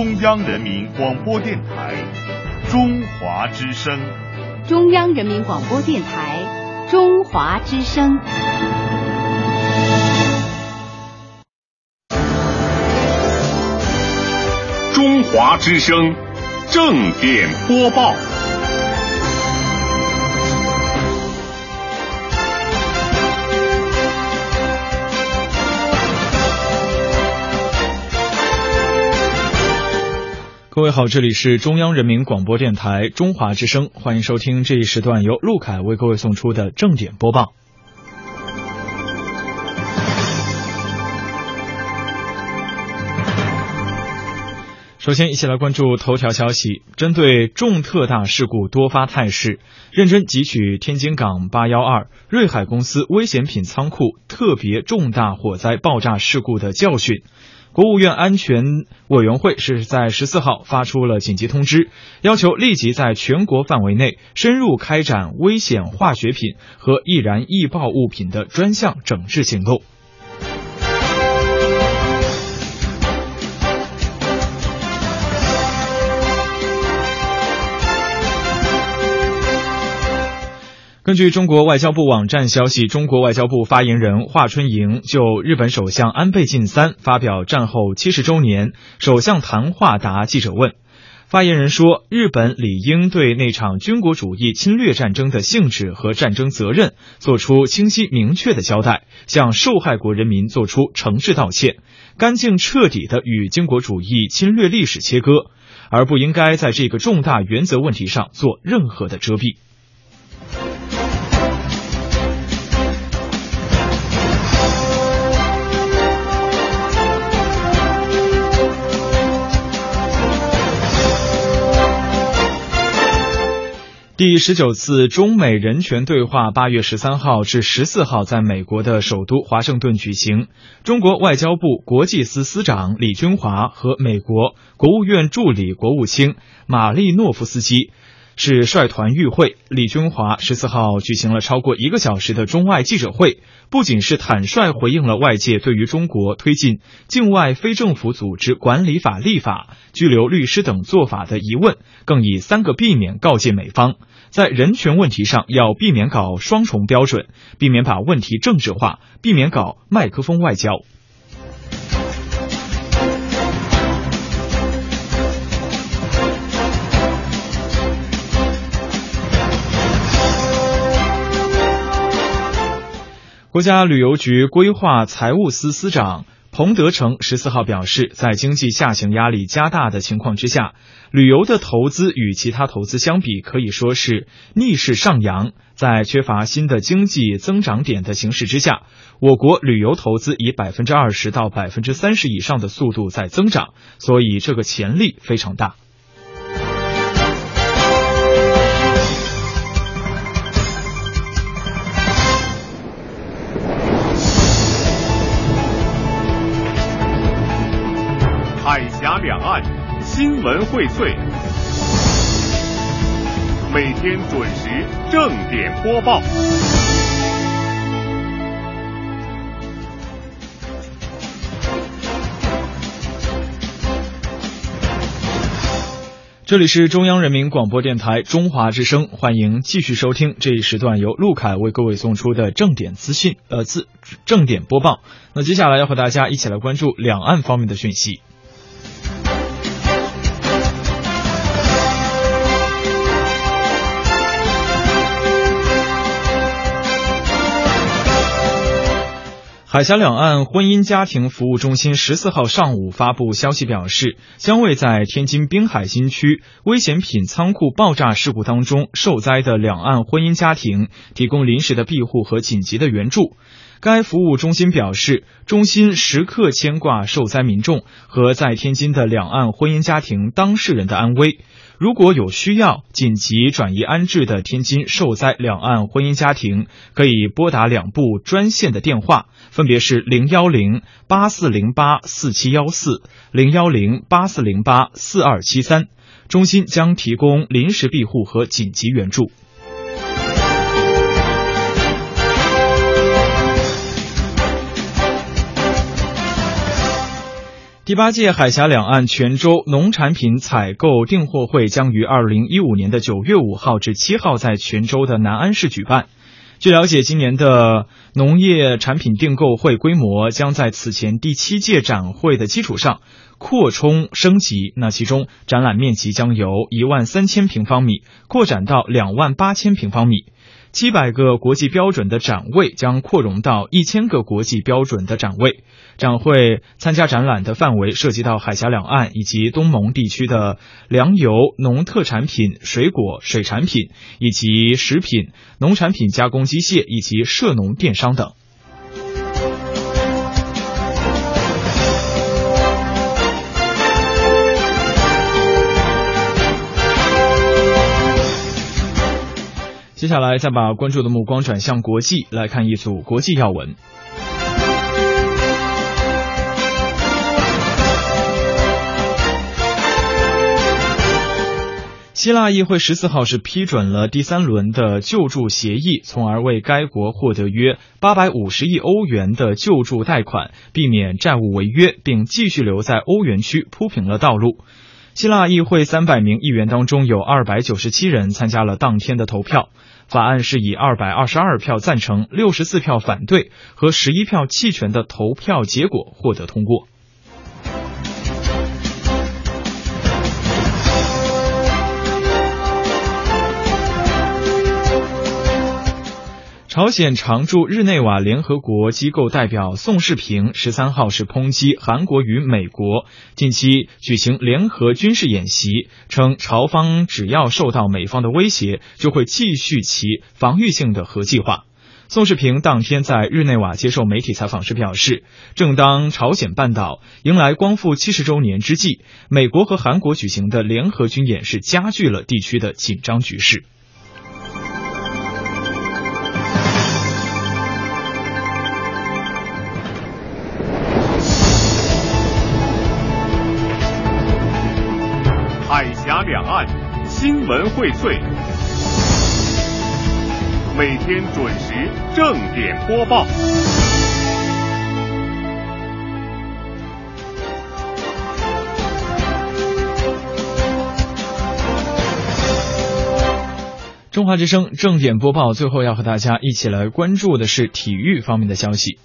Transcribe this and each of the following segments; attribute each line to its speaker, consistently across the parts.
Speaker 1: 中央人民广播电台中华之声。
Speaker 2: 中央人民广播电台中华之声。
Speaker 1: 中华之声正点播报。
Speaker 3: 各位好，这里是中央人民广播电台中华之声，欢迎收听这一时段由陆凯为各位送出的正点播报。首先，一起来关注头条消息。针对重特大事故多发态势，认真汲取天津港八幺二瑞海公司危险品仓库特别重大火灾爆炸事故的教训，国务院安全委员会是在十四号发出了紧急通知，要求立即在全国范围内深入开展危险化学品和易燃易爆物品的专项整治行动。根据中国外交部网站消息，中国外交部发言人华春莹就日本首相安倍晋三发表战后七十周年首相谈话答记者问。发言人说，日本理应对那场军国主义侵略战争的性质和战争责任做出清晰明确的交代，向受害国人民做出诚挚道歉，干净彻底的与军国主义侵略历史切割，而不应该在这个重大原则问题上做任何的遮蔽。第十九次中美人权对话八月十三号至十四号在美国的首都华盛顿举行。中国外交部国际司司长李军华和美国国务院助理国务卿马利诺夫斯基是率团与会。李军华十四号举行了超过一个小时的中外记者会，不仅是坦率回应了外界对于中国推进境外非政府组织管理法立法、拘留律师等做法的疑问，更以三个避免告诫美方。在人权问题上，要避免搞双重标准，避免把问题政治化，避免搞麦克风外交。国家旅游局规划财务司司长。洪德成十四号表示，在经济下行压力加大的情况之下，旅游的投资与其他投资相比，可以说是逆势上扬。在缺乏新的经济增长点的形势之下，我国旅游投资以百分之二十到百分之三十以上的速度在增长，所以这个潜力非常大。
Speaker 1: 两岸新闻荟萃，每天准时正点播报。
Speaker 3: 这里是中央人民广播电台中华之声，欢迎继续收听这一时段由陆凯为各位送出的正点资讯，呃，自正点播报。那接下来要和大家一起来关注两岸方面的讯息。海峡两岸婚姻家庭服务中心十四号上午发布消息表示，将为在天津滨海新区危险品仓库爆炸事故当中受灾的两岸婚姻家庭提供临时的庇护和紧急的援助。该服务中心表示，中心时刻牵挂受灾民众和在天津的两岸婚姻家庭当事人的安危。如果有需要紧急转移安置的天津受灾两岸婚姻家庭，可以拨打两部专线的电话，分别是零幺零八四零八四七幺四、零幺零八四零八四二七三，中心将提供临时庇护和紧急援助。第八届海峡两岸泉州农产品采购订货会将于二零一五年的九月五号至七号在泉州的南安市举办。据了解，今年的农业产品订购会规模将在此前第七届展会的基础上扩充升级。那其中展览面积将由一万三千平方米扩展到两万八千平方米。七百个国际标准的展位将扩容到一千个国际标准的展位。展会参加展览的范围涉及到海峡两岸以及东盟地区的粮油、农特产品、水果、水产品以及食品、农产品加工机械以及涉农电商等。接下来，再把关注的目光转向国际，来看一组国际要闻。希腊议会十四号是批准了第三轮的救助协议，从而为该国获得约八百五十亿欧元的救助贷款，避免债务违约，并继续留在欧元区铺平了道路。希腊议会三百名议员当中，有二百九十七人参加了当天的投票。法案是以二百二十二票赞成、六十四票反对和十一票弃权的投票结果获得通过。朝鲜常驻日内瓦联合国机构代表宋世平十三号是抨击韩国与美国近期举行联合军事演习，称朝方只要受到美方的威胁，就会继续其防御性的核计划。宋世平当天在日内瓦接受媒体采访时表示，正当朝鲜半岛迎来光复七十周年之际，美国和韩国举行的联合军演是加剧了地区的紧张局势。
Speaker 1: 两岸新闻荟萃，每天准时正点播报。
Speaker 3: 中华之声正点播报，最后要和大家一起来关注的是体育方面的消息。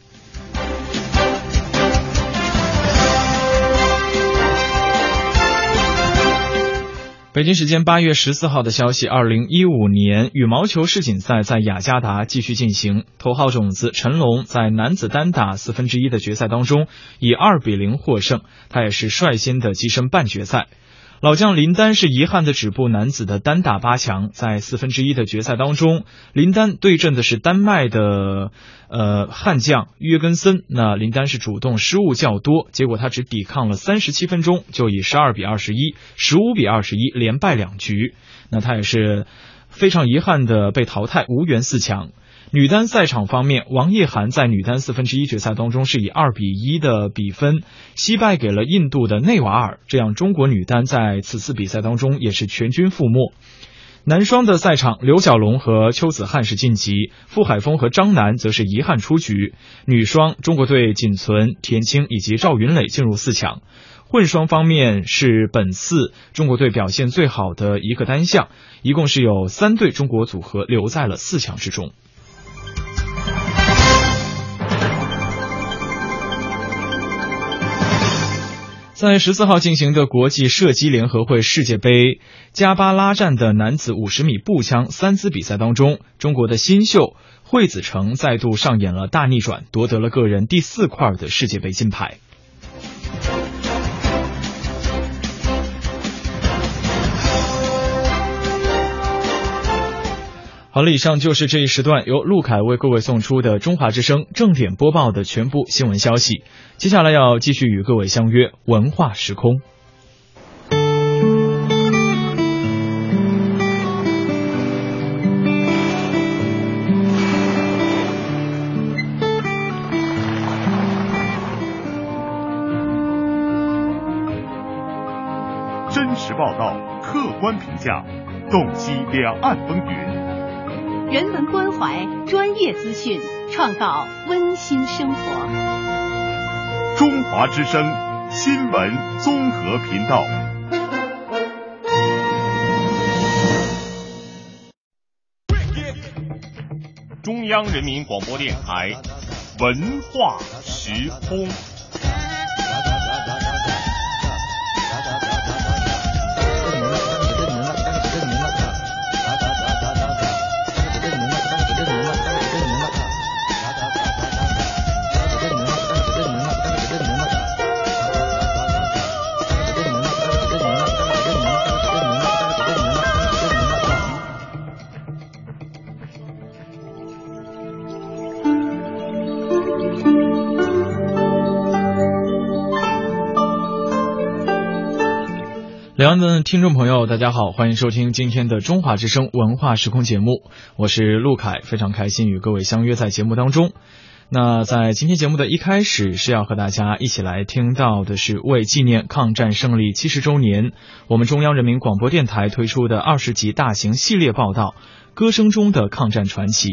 Speaker 3: 北京时间八月十四号的消息，二零一五年羽毛球世锦赛在雅加达继续进行。头号种子陈龙在男子单打四分之一的决赛当中以二比零获胜，他也是率先的跻身半决赛。老将林丹是遗憾的止步男子的单打八强，在四分之一的决赛当中，林丹对阵的是丹麦的呃悍将约根森。那林丹是主动失误较多，结果他只抵抗了三十七分钟，就以十二比二十一、十五比二十一连败两局。那他也是非常遗憾的被淘汰，无缘四强。女单赛场方面，王艺涵在女单四分之一决赛当中是以二比一的比分惜败给了印度的内瓦尔，这样中国女单在此次比赛当中也是全军覆没。男双的赛场，刘小龙和邱子瀚是晋级，傅海峰和张楠则是遗憾出局。女双，中国队仅存田青以及赵云磊进入四强。混双方面是本次中国队表现最好的一个单项，一共是有三对中国组合留在了四强之中。在十四号进行的国际射击联合会世界杯加巴拉站的男子五十米步枪三姿比赛当中，中国的新秀惠子成再度上演了大逆转，夺得了个人第四块的世界杯金牌。好了，以上就是这一时段由陆凯为各位送出的中华之声正点播报的全部新闻消息。接下来要继续与各位相约文化时空。
Speaker 1: 真实报道，客观评价，洞悉两岸风云。
Speaker 2: 人文关怀，专业资讯，创造温馨生活。
Speaker 1: 中华之声，新闻综合频道。中央人民广播电台文化时空。
Speaker 3: 两岸的听众朋友，大家好，欢迎收听今天的中华之声文化时空节目，我是陆凯，非常开心与各位相约在节目当中。那在今天节目的一开始，是要和大家一起来听到的是为纪念抗战胜利七十周年，我们中央人民广播电台推出的二十集大型系列报道《歌声中的抗战传奇》。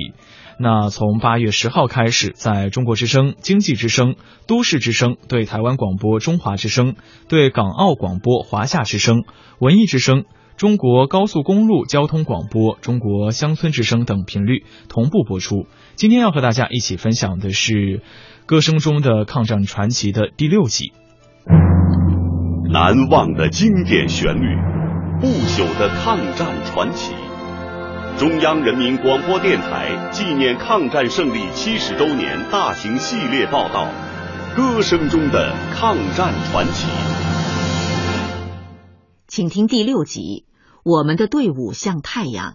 Speaker 3: 那从八月十号开始，在中国之声、经济之声、都市之声、对台湾广播中华之声、对港澳广播华夏之声、文艺之声、中国高速公路交通广播、中国乡村之声等频率同步播出。今天要和大家一起分享的是《歌声中的抗战传奇》的第六集。
Speaker 1: 难忘的经典旋律，不朽的抗战传奇。中央人民广播电台纪念抗战胜利七十周年大型系列报道《歌声中的抗战传奇》，
Speaker 4: 请听第六集《我们的队伍像太阳》，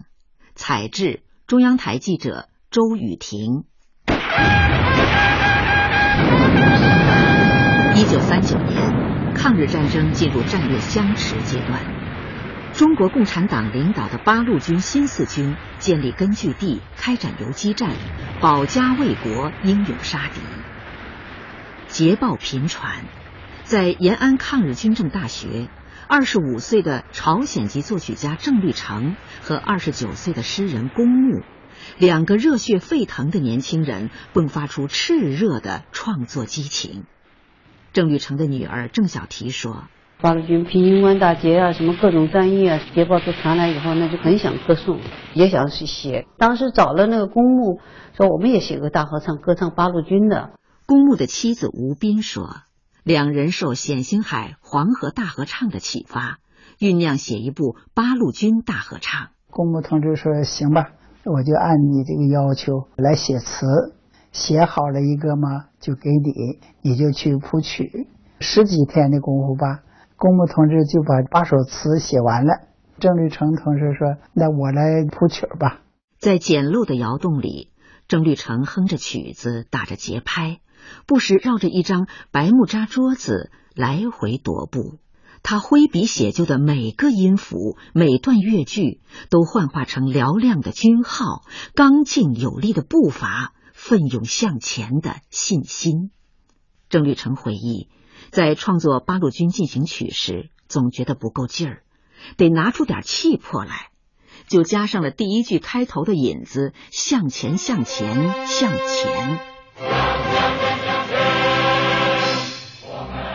Speaker 4: 采制中央台记者周雨婷。一九三九年，抗日战争进入战略相持阶段。中国共产党领导的八路军新四军建立根据地，开展游击战，保家卫国，英勇杀敌。捷报频传，在延安抗日军政大学，二十五岁的朝鲜籍作曲家郑律成和二十九岁的诗人公木，两个热血沸腾的年轻人迸发出炽热的创作激情。郑律成的女儿郑小提说。
Speaker 5: 八路军平型关大捷啊，什么各种战役啊，捷报都传来以后，那就很想歌颂，也想去写。当时找了那个公墓，说我们也写个大合唱，歌唱八路军的。
Speaker 4: 公墓的妻子吴斌说，两人受冼星海《黄河大合唱》的启发，酝酿写一部八路军大合唱。
Speaker 6: 公墓同志说：“行吧，我就按你这个要求来写词，写好了一个嘛，就给你，你就去谱曲，十几天的功夫吧。”公墓同志就把八首词写完了，郑律成同志说：“那我来谱曲吧。”
Speaker 4: 在简陋的窑洞里，郑律成哼着曲子，打着节拍，不时绕着一张白木扎桌子来回踱步。他挥笔写就的每个音符、每段乐句，都幻化成嘹亮的军号、刚劲有力的步伐、奋勇向前的信心。郑律成回忆。在创作《八路军进行曲》时，总觉得不够劲儿，得拿出点气魄来，就加上了第一句开头的引子：“向前，向前，向前。”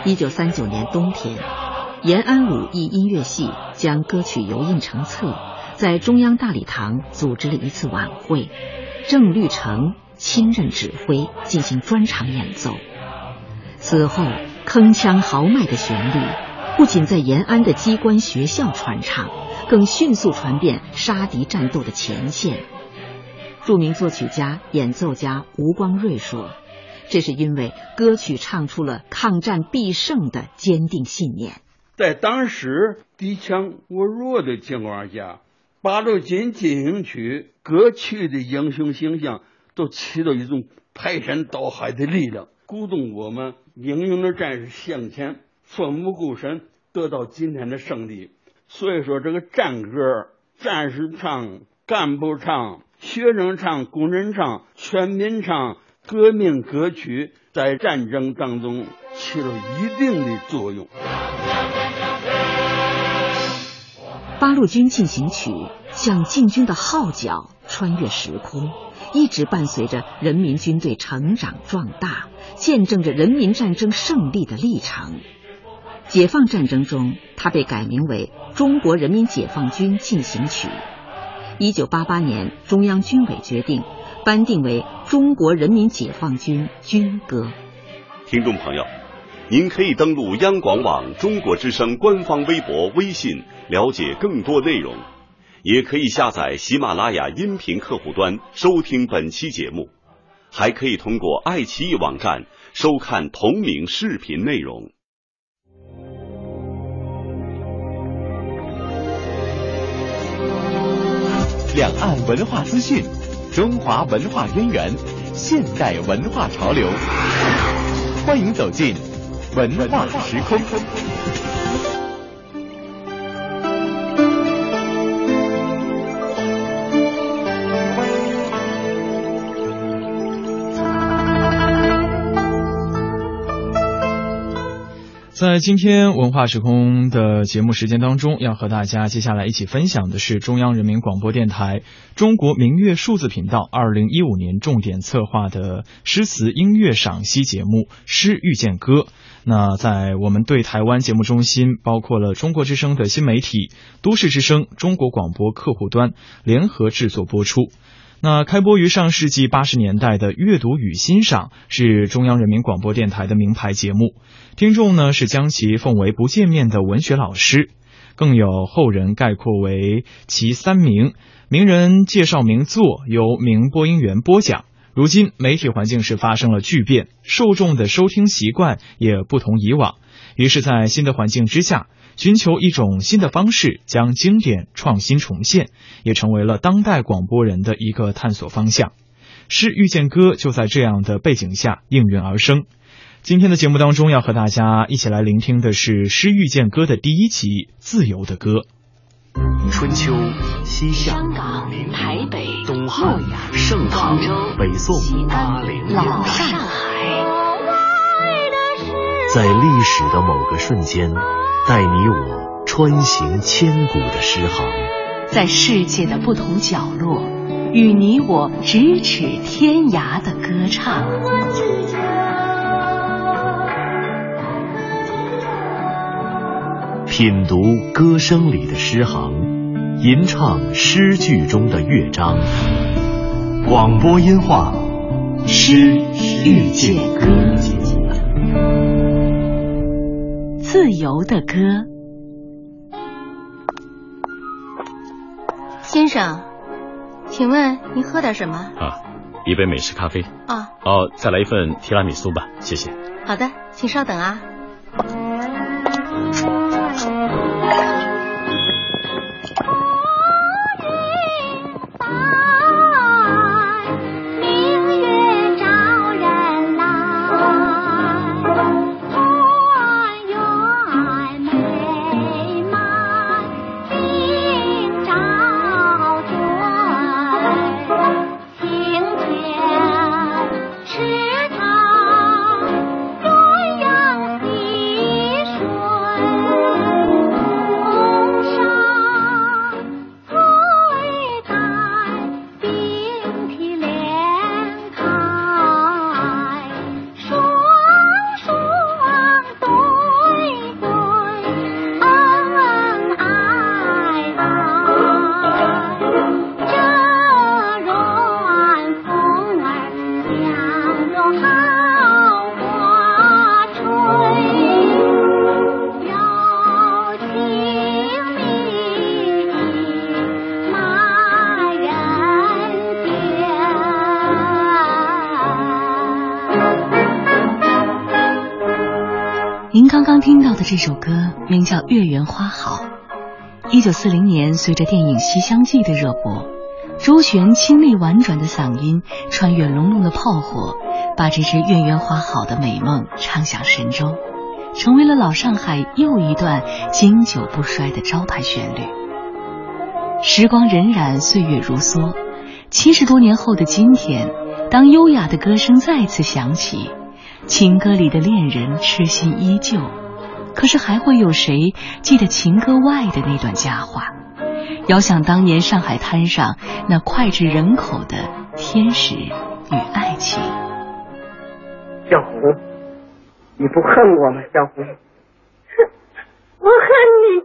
Speaker 4: 一九三九年冬天，延安鲁艺音乐系将歌曲油印成册，在中央大礼堂组织了一次晚会，郑律成亲任指挥，进行专场演奏。此后。铿锵豪迈的旋律不仅在延安的机关学校传唱，更迅速传遍杀敌战斗的前线。著名作曲家、演奏家吴光瑞说：“这是因为歌曲唱出了抗战必胜的坚定信念。
Speaker 7: 在当时敌强我弱的情况下，八路军进行曲歌曲的英雄形象都起到一种排山倒海的力量。”鼓动我们英勇的战士向前，奋不顾身，得到今天的胜利。所以说，这个战歌，战士唱，干部唱，学生唱，工人唱，全民唱，革命歌曲在战争当中起了一定的作用。
Speaker 4: 八路军进行曲像进军的号角，穿越时空，一直伴随着人民军队成长壮大。见证着人民战争胜利的历程。解放战争中，它被改名为《中国人民解放军进行曲》。一九八八年，中央军委决定颁定为《中国人民解放军军歌》。
Speaker 1: 听众朋友，您可以登录央广网中国之声官方微博、微信了解更多内容，也可以下载喜马拉雅音频客户端收听本期节目，还可以通过爱奇艺网站收看同名视频内容。
Speaker 8: 两岸文化资讯，中华文化渊源，现代文化潮流，欢迎走进文化时空。
Speaker 3: 在今天文化时空的节目时间当中，要和大家接下来一起分享的是中央人民广播电台中国民乐数字频道二零一五年重点策划的诗词音乐赏析节目《诗遇见歌》。那在我们对台湾节目中心，包括了中国之声的新媒体、都市之声、中国广播客户端联合制作播出。那开播于上世纪八十年代的《阅读与欣赏》是中央人民广播电台的名牌节目，听众呢是将其奉为不见面的文学老师，更有后人概括为其三名：名人介绍名作，由名播音员播讲。如今媒体环境是发生了巨变，受众的收听习惯也不同以往，于是，在新的环境之下。寻求一种新的方式，将经典创新重现，也成为了当代广播人的一个探索方向。诗遇见歌就在这样的背景下应运而生。今天的节目当中，要和大家一起来聆听的是《诗遇见歌》的第一集《自由的歌》。
Speaker 9: 春秋、西夏、
Speaker 2: 香港、台北、
Speaker 9: 东汉、盛唐、北宋、八零、
Speaker 2: 老上海，
Speaker 9: 在历史的某个瞬间。带你我穿行千古的诗行，
Speaker 2: 在世界的不同角落，与你我咫尺天涯的歌唱。
Speaker 9: 品读歌声里的诗行，吟唱诗句中的乐章。广播音画《诗遇见歌》。
Speaker 2: 自由的歌，
Speaker 10: 先生，请问您喝点什么？
Speaker 11: 啊，一杯美式咖啡。
Speaker 10: 啊，
Speaker 11: 哦，再来一份提拉米苏吧，谢谢。
Speaker 10: 好的，请稍等啊。
Speaker 2: 这首歌名叫《月圆花好》。一九四零年，随着电影《西厢记》的热播，周璇清丽婉转的嗓音穿越隆隆的炮火，把这支《月圆花好》的美梦唱响神州，成为了老上海又一段经久不衰的招牌旋律。时光荏苒，岁月如梭，七十多年后的今天，当优雅的歌声再次响起，情歌里的恋人痴心依旧。可是还会有谁记得情歌外的那段佳话？遥想当年上海滩上那脍炙人口的天使与爱情。
Speaker 12: 小胡，你不恨我吗？小胡，哼。我恨你。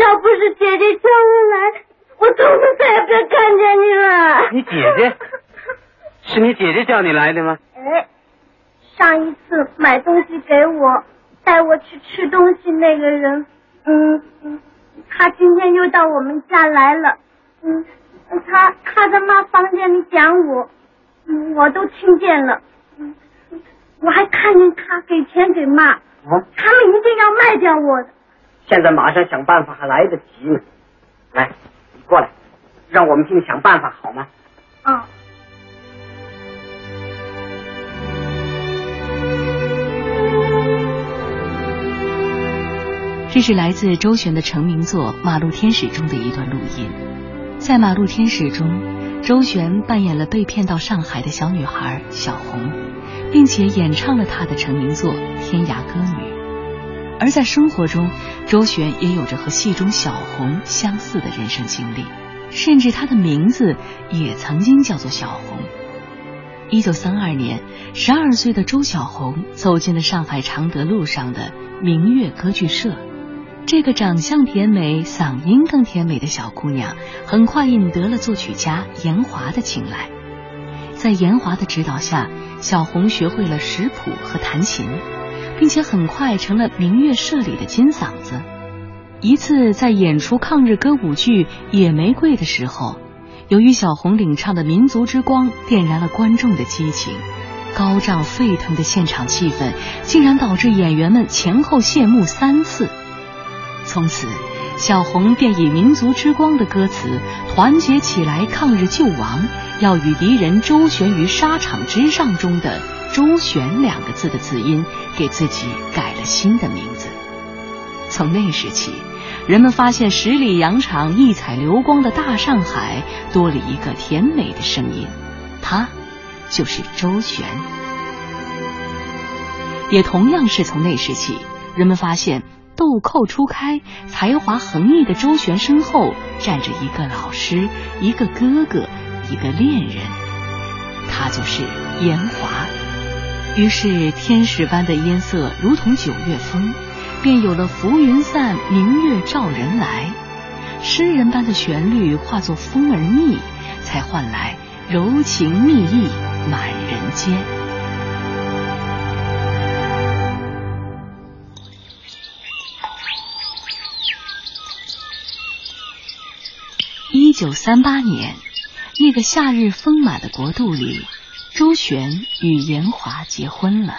Speaker 12: 要不是姐姐叫我来，我从此再也不要看见你了。
Speaker 13: 你姐姐？是你姐姐叫你来的吗？
Speaker 12: 哎，上一次买东西给我、带我去吃东西那个人，嗯嗯，他今天又到我们家来了。嗯，他他在妈房间里讲我，我都听见了。嗯，我还看见他给钱给妈。
Speaker 13: 哦。
Speaker 12: 他们一定要卖掉我的。
Speaker 13: 现在马上想办法还来得及呢。来，你过来，让我们替你想办法好吗？
Speaker 12: 嗯。
Speaker 2: 这是来自周璇的成名作《马路天使》中的一段录音。在《马路天使》中，周璇扮演了被骗到上海的小女孩小红，并且演唱了她的成名作《天涯歌女》。而在生活中，周璇也有着和戏中小红相似的人生经历，甚至她的名字也曾经叫做小红。一九三二年，十二岁的周小红走进了上海常德路上的明月歌剧社。这个长相甜美、嗓音更甜美的小姑娘，很快引得了作曲家严华的青睐。在严华的指导下，小红学会了识谱和弹琴，并且很快成了明月社里的金嗓子。一次在演出抗日歌舞剧《野玫瑰》的时候，由于小红领唱的《民族之光》点燃了观众的激情，高涨沸腾的现场气氛竟然导致演员们前后谢幕三次。从此，小红便以“民族之光”的歌词“团结起来，抗日救亡，要与敌人周旋于沙场之上”中的“周旋”两个字的字音，给自己改了新的名字。从那时起，人们发现十里洋场、异彩流光的大上海多了一个甜美的声音，她就是周旋。也同样是从那时起，人们发现。豆蔻初开，才华横溢的周璇身后站着一个老师，一个哥哥，一个恋人，他就是严华。于是，天使般的音色如同九月风，便有了浮云散，明月照人来；诗人般的旋律化作风儿蜜，才换来柔情蜜意满人间。九三八年，那个夏日丰满的国度里，周璇与严华结婚了。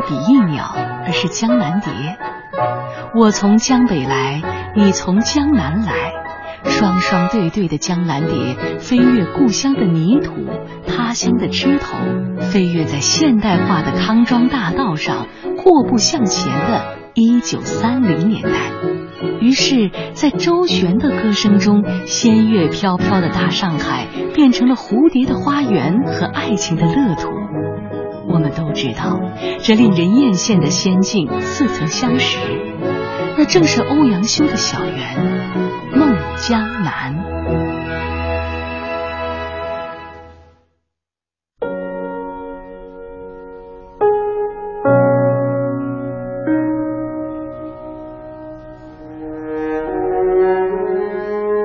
Speaker 2: 比翼鸟而是江南蝶我从江北来，你从江南来，双双对对的江南蝶飞越故乡的泥土，他乡的枝头，飞跃在现代化的康庄大道上，阔步向前的一九三零年代。于是，在周璇的歌声中，仙乐飘飘的大上海变成了蝴蝶的花园和爱情的乐土。我们都知道这令人艳羡的仙境似曾相识。那正是欧阳修的小园梦江南。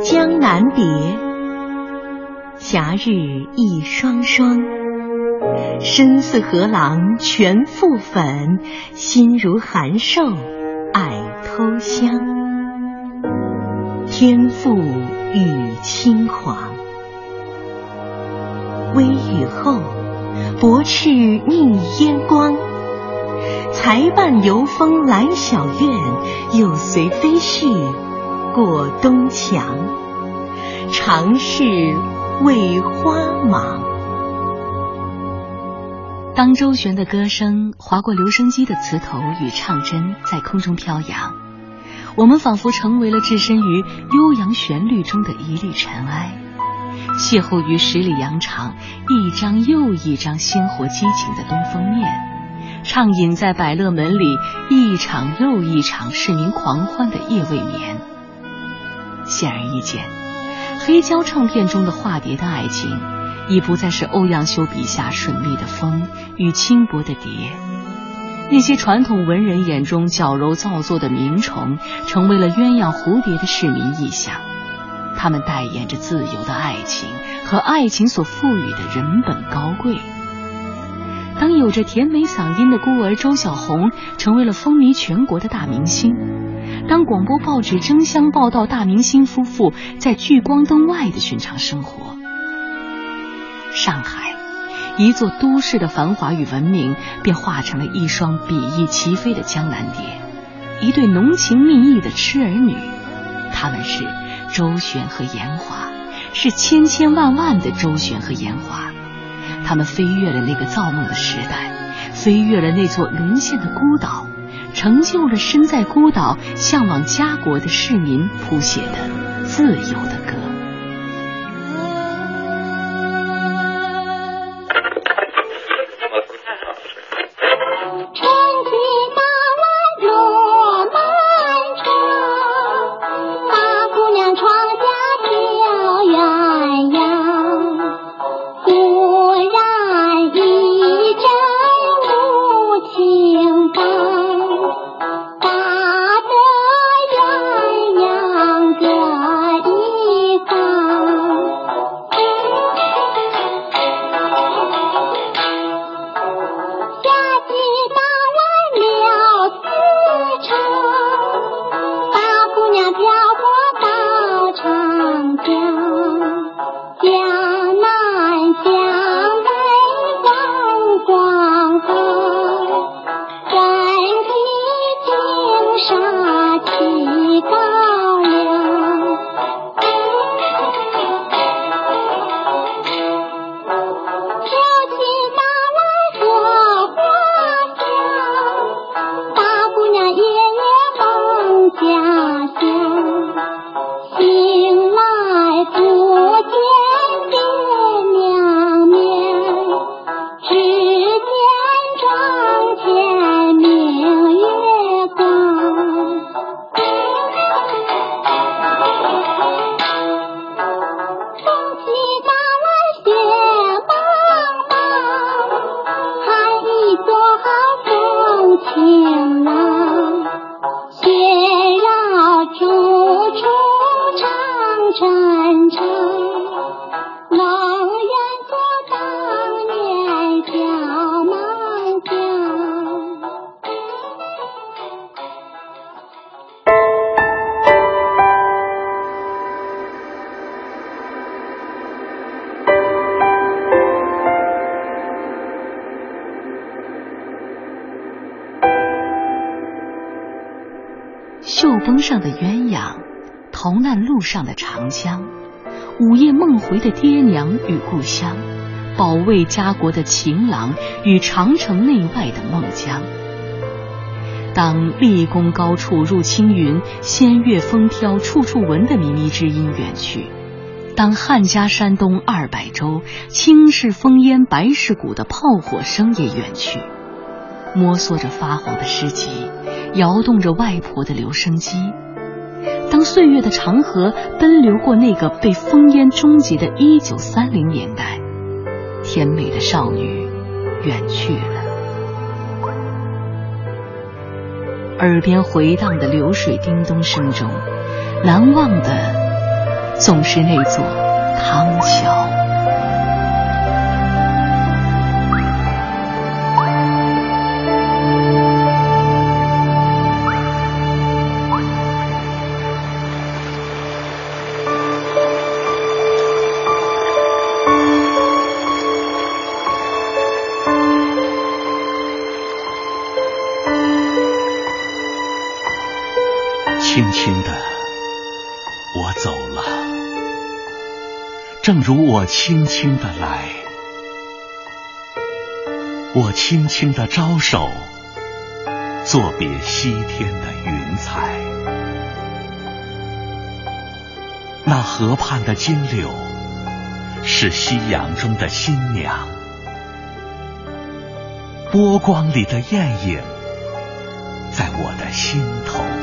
Speaker 14: 江南别夏日似河郎全覆粉，心如函授爱偷香。天赋与轻狂，微雨后，薄翅逆烟光。才伴游风来小院，又随飞絮过东墙。长是为花忙。
Speaker 2: 当周璇的歌声划过留声机的磁头与唱针，在空中飘扬，我们仿佛成为了置身于悠扬旋律中的一粒尘埃，邂逅于十里洋场一张又一张鲜活激情的东风面，畅饮在百乐门里一场又一场市民狂欢的夜未眠。显而易见，黑胶唱片中的化蝶的爱情。已不再是欧阳修笔下水蜜的风与轻薄的蝶，那些传统文人眼中矫揉造作的鸣虫，成为了鸳鸯蝴蝶的市民意象。他们代言着自由的爱情和爱情所赋予的人本高贵。当有着甜美嗓音的孤儿周小红成为了风靡全国的大明星，当广播报纸争相报道大明星夫妇在聚光灯外的寻常生活。上海，一座都市的繁华与文明，便化成了一双比翼齐飞的江南蝶，一对浓情蜜意的痴儿女。他们是周旋和严华，是千千万万的周旋和严华。他们飞越了那个造梦的时代，飞越了那座沦陷的孤岛，成就了身在孤岛向往家国的市民谱写的自由的上的鸳鸯，逃难路上的长江，午夜梦回的爹娘与故乡，保卫家国的情郎与长城内外的孟姜。当立功高处入青云，仙乐风飘处处闻的靡靡之音远去；当汉家山东二百州，青是烽烟白是鼓的炮火声也远去，摸索着发黄的诗集。摇动着外婆的留声机，当岁月的长河奔流过那个被烽烟终结的一九三零年代，甜美的少女远去了，耳边回荡的流水叮咚声中，难忘的总是那座康桥。
Speaker 15: 我轻轻的来。我轻轻的招手，作别西天的云彩。那河畔的金柳，是夕阳中的新娘。波光里的艳影，在我的心头。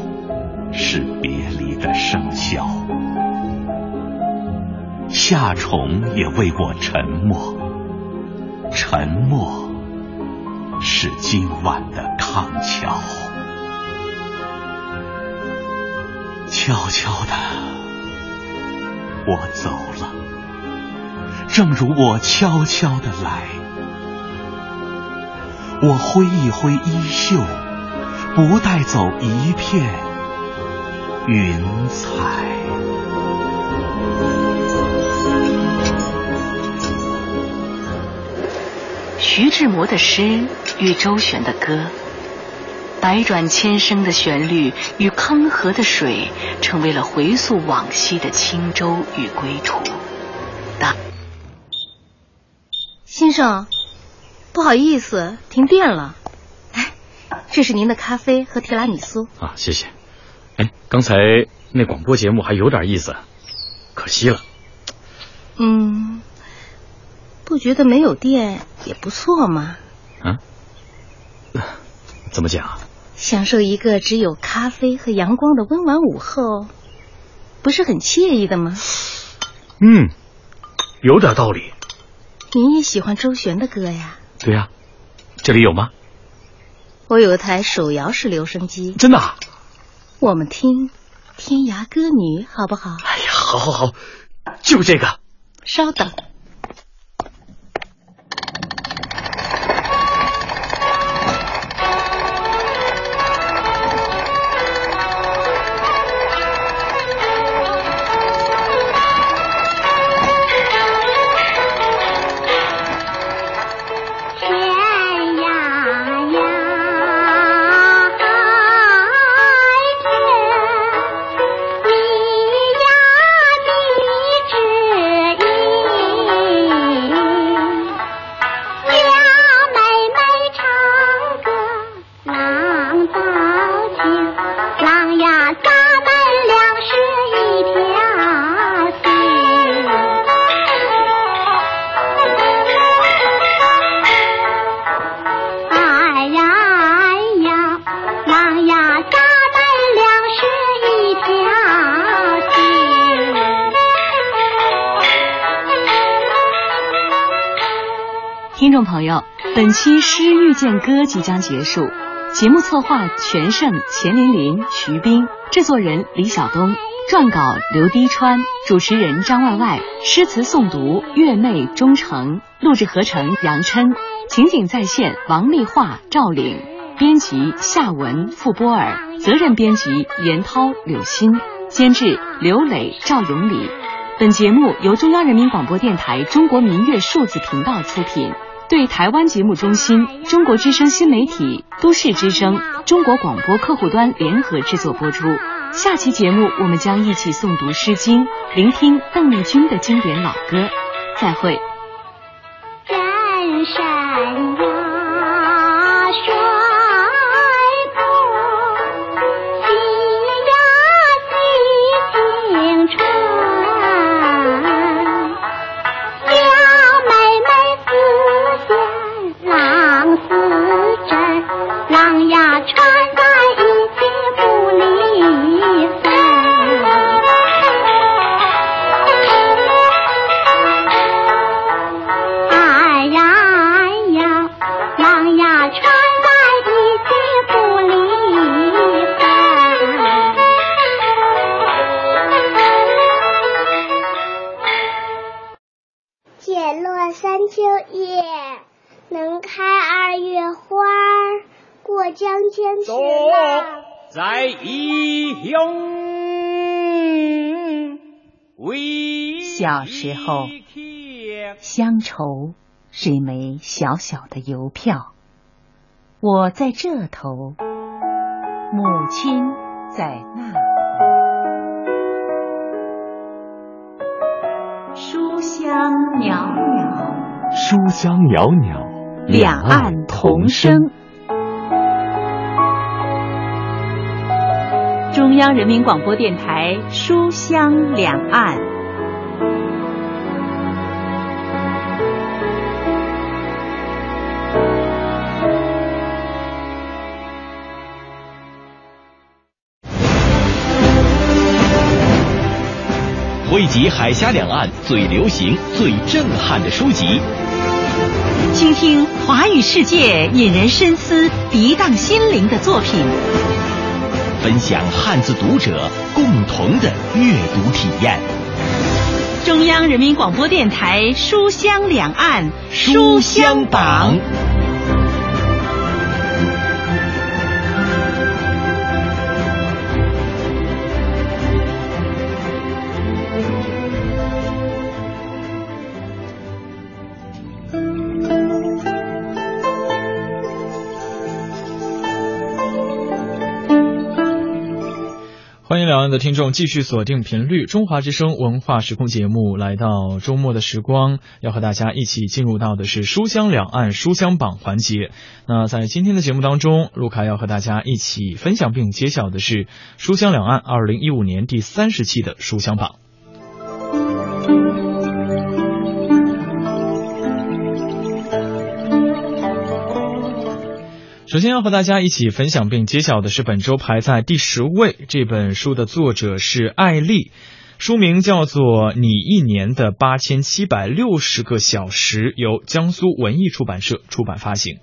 Speaker 15: 夏虫也为我沉默，沉默是今晚的康桥。悄悄的，我走了，正如我悄悄的来。我挥一挥衣袖，不带走一片。云彩。
Speaker 2: 徐志摩的诗与周璇的歌，百转千声的旋律与康河的水，成为了回溯往昔的轻舟与归途。大
Speaker 10: 先生，不好意思，停电了。哎，这是您的咖啡和提拉米苏。
Speaker 11: 啊，谢谢。哎，刚才那广播节目还有点意思，可惜了。
Speaker 10: 嗯，不觉得没有电也不错嘛？
Speaker 11: 啊？怎么讲？
Speaker 10: 享受一个只有咖啡和阳光的温婉午后，不是很惬意的吗？
Speaker 11: 嗯，有点道理。
Speaker 10: 您也喜欢周璇的歌呀？
Speaker 11: 对呀，这里有吗？
Speaker 10: 我有台手摇式留声机。
Speaker 11: 真的？
Speaker 10: 我们听《天涯歌女》好不好？
Speaker 11: 哎呀，好，好，好，就这个。
Speaker 10: 稍等。
Speaker 2: 即将结束，节目策划全胜、钱琳琳、徐冰，制作人李晓东，撰稿刘滴川，主持人张外外，诗词诵读月妹钟诚，录制合成杨琛，情景再现王丽华、赵岭，编辑夏文、傅波尔，责任编辑严涛、柳鑫，监制刘磊、赵永礼，
Speaker 10: 本节目由中央人民广播电台中国民乐数字频道出品，对台湾节目中心、中国之声新媒体、都市之声、中国广播客户端联合制作播出。下期节目我们将一起诵读《诗经》，聆听邓丽君的经典老歌。再会。
Speaker 16: 时候，乡愁是一枚小小的邮票。我在这头，母亲在那头。书香袅袅，
Speaker 15: 书香袅袅，
Speaker 16: 两岸同声。中央人民广播电台《书香两岸》，
Speaker 9: 汇集海峡两岸最流行、最震撼的书籍，
Speaker 17: 倾听华语世界引人深思、涤荡心灵的作品。
Speaker 9: 分享汉字读者共同的阅读体验。
Speaker 17: 中央人民广播电台《书香两岸》书香榜。
Speaker 3: 两岸的听众继续锁定频率，中华之声文化时空节目来到周末的时光，要和大家一起进入到的是书香两岸书香榜环节。那在今天的节目当中，陆凯要和大家一起分享并揭晓的是书香两岸二零一五年第三十期的书香榜。首先要和大家一起分享并揭晓的是本周排在第十位这本书的作者是艾丽，书名叫做《你一年的八千七百六十个小时》，由江苏文艺出版社出版发行。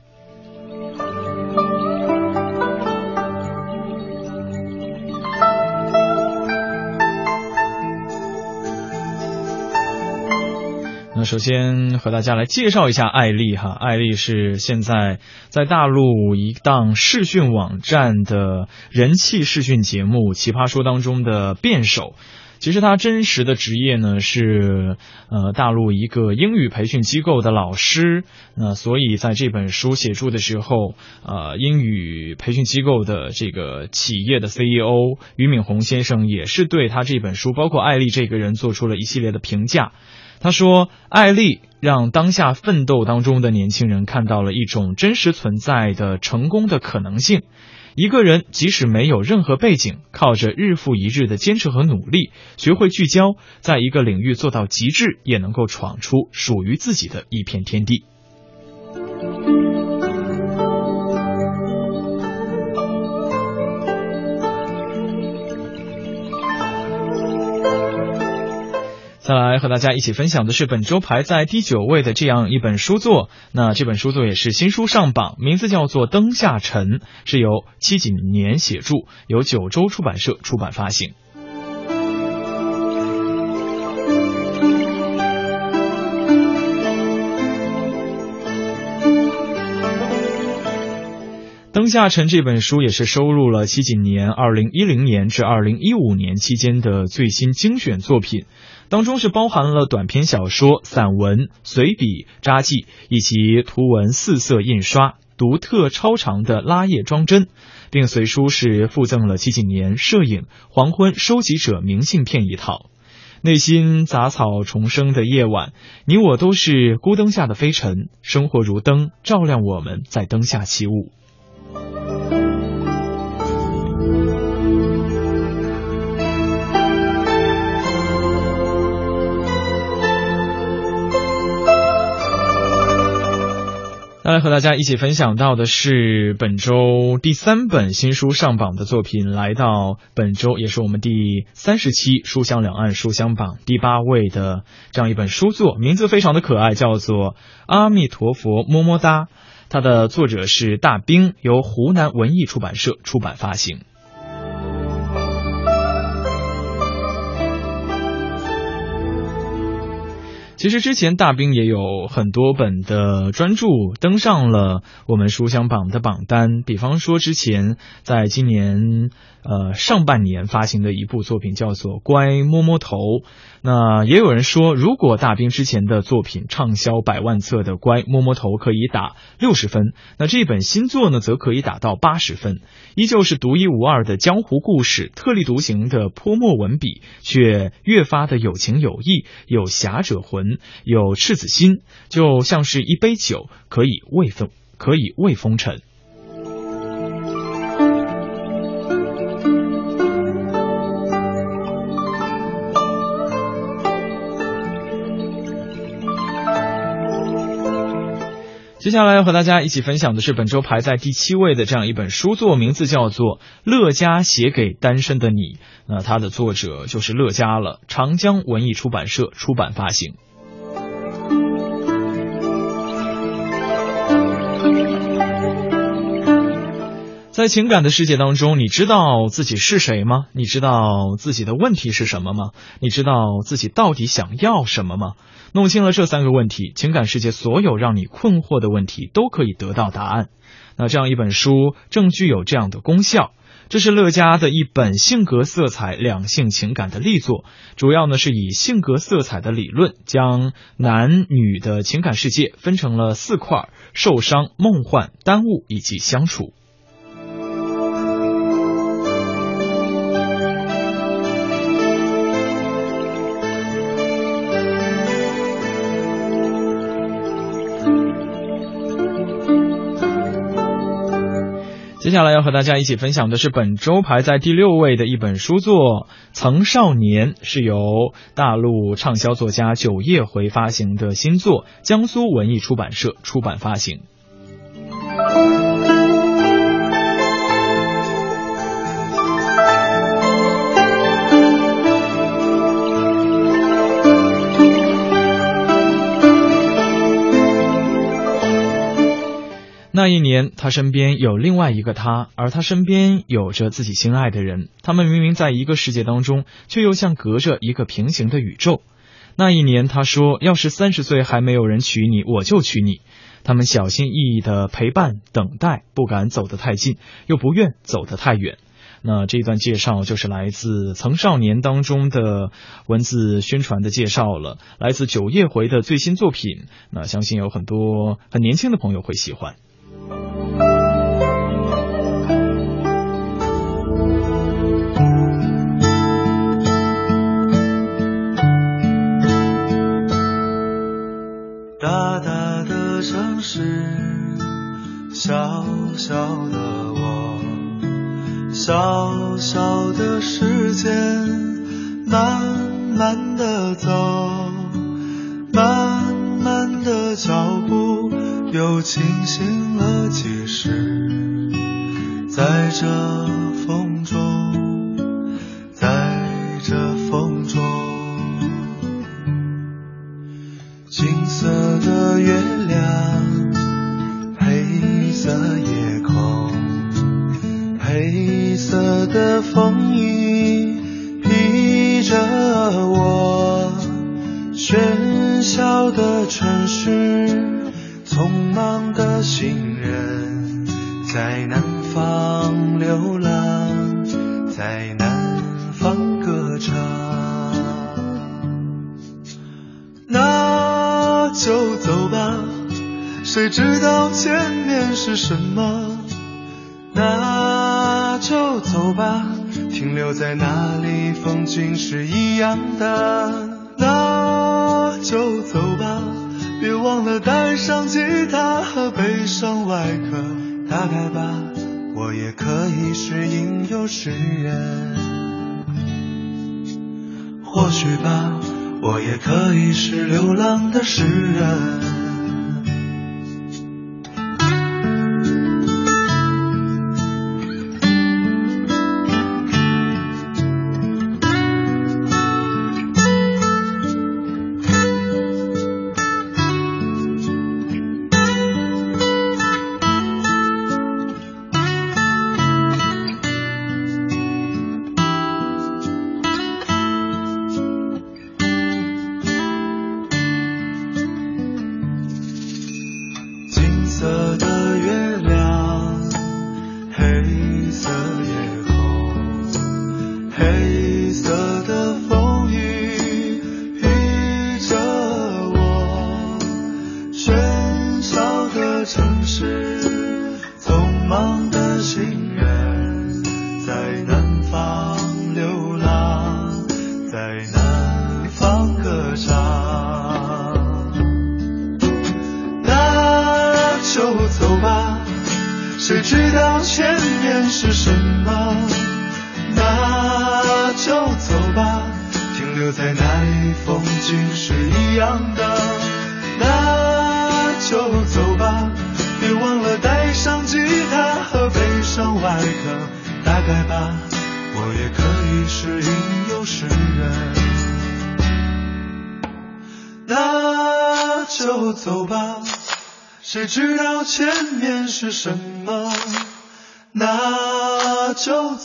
Speaker 3: 那首先和大家来介绍一下艾丽哈，艾丽是现在在大陆一档视讯网站的人气视讯节目《奇葩说》当中的辩手。其实他真实的职业呢是呃大陆一个英语培训机构的老师。那所以在这本书写出的时候，呃英语培训机构的这个企业的 CEO 俞敏洪先生也是对他这本书，包括艾丽这个人做出了一系列的评价。他说：“艾丽让当下奋斗当中的年轻人看到了一种真实存在的成功的可能性。一个人即使没有任何背景，靠着日复一日的坚持和努力，学会聚焦，在一个领域做到极致，也能够闯出属于自己的一片天地。”再来和大家一起分享的是本周排在第九位的这样一本书作，那这本书作也是新书上榜，名字叫做《灯下沉》，是由七几年写著，由九州出版社出版发行。灯下沉》这本书也是收录了七锦年二零一零年至二零一五年期间的最新精选作品，当中是包含了短篇小说、散文、随笔、札记以及图文四色印刷、独特超长的拉页装帧，并随书是附赠了七几年摄影《黄昏收集者明信片》一套。内心杂草丛生的夜晚，你我都是孤灯下的飞尘，生活如灯，照亮我们在灯下起舞。来和大家一起分享到的是本周第三本新书上榜的作品，来到本周也是我们第三十期书香两岸书香榜第八位的这样一本书作，名字非常的可爱，叫做《阿弥陀佛么么哒》，它的作者是大兵，由湖南文艺出版社出版发行。其实之前大兵也有很多本的专著登上了我们书香榜的榜单，比方说之前在今年呃上半年发行的一部作品叫做《乖摸摸头》。那也有人说，如果大兵之前的作品畅销百万册的《乖摸摸头》可以打六十分，那这本新作呢，则可以打到八十分。依旧是独一无二的江湖故事，特立独行的泼墨文笔，却越发的有情有义，有侠者魂，有赤子心，就像是一杯酒，可以慰风，可以慰风尘。接下来要和大家一起分享的是本周排在第七位的这样一本书作，名字叫做《乐嘉写给单身的你》。那它的作者就是乐嘉了，长江文艺出版社出版发行。在情感的世界当中，你知道自己是谁吗？你知道自己的问题是什么吗？你知道自己到底想要什么吗？弄清了这三个问题，情感世界所有让你困惑的问题都可以得到答案。那这样一本书正具有这样的功效。这是乐嘉的一本性格色彩两性情感的力作，主要呢是以性格色彩的理论，将男女的情感世界分成了四块：受伤、梦幻、耽误以及相处。接下来要和大家一起分享的是本周排在第六位的一本书作《曾少年》，是由大陆畅销作家九叶回发行的新作，江苏文艺出版社出版发行。那一年，他身边有另外一个他，而他身边有着自己心爱的人。他们明明在一个世界当中，却又像隔着一个平行的宇宙。那一年，他说：“要是三十岁还没有人娶你，我就娶你。”他们小心翼翼的陪伴、等待，不敢走得太近，又不愿走得太远。那这段介绍就是来自《曾少年》当中的文字宣传的介绍了，来自九叶回的最新作品。那相信有很多很年轻的朋友会喜欢。
Speaker 18: 大大的城市，小小的我，小小的时间，慢慢的走，慢脚步，又清醒了几时，在这风中，在这风中。金色的月亮，黑色夜空，黑色的风方流浪，在南方歌唱。那就走吧，谁知道前面是什么？那就走吧，停留在那里，风景是一样的。那就走吧，别忘了带上吉他和悲伤外壳。打开吧，我也可以是吟游诗人。或许吧，我也可以是流浪的诗人。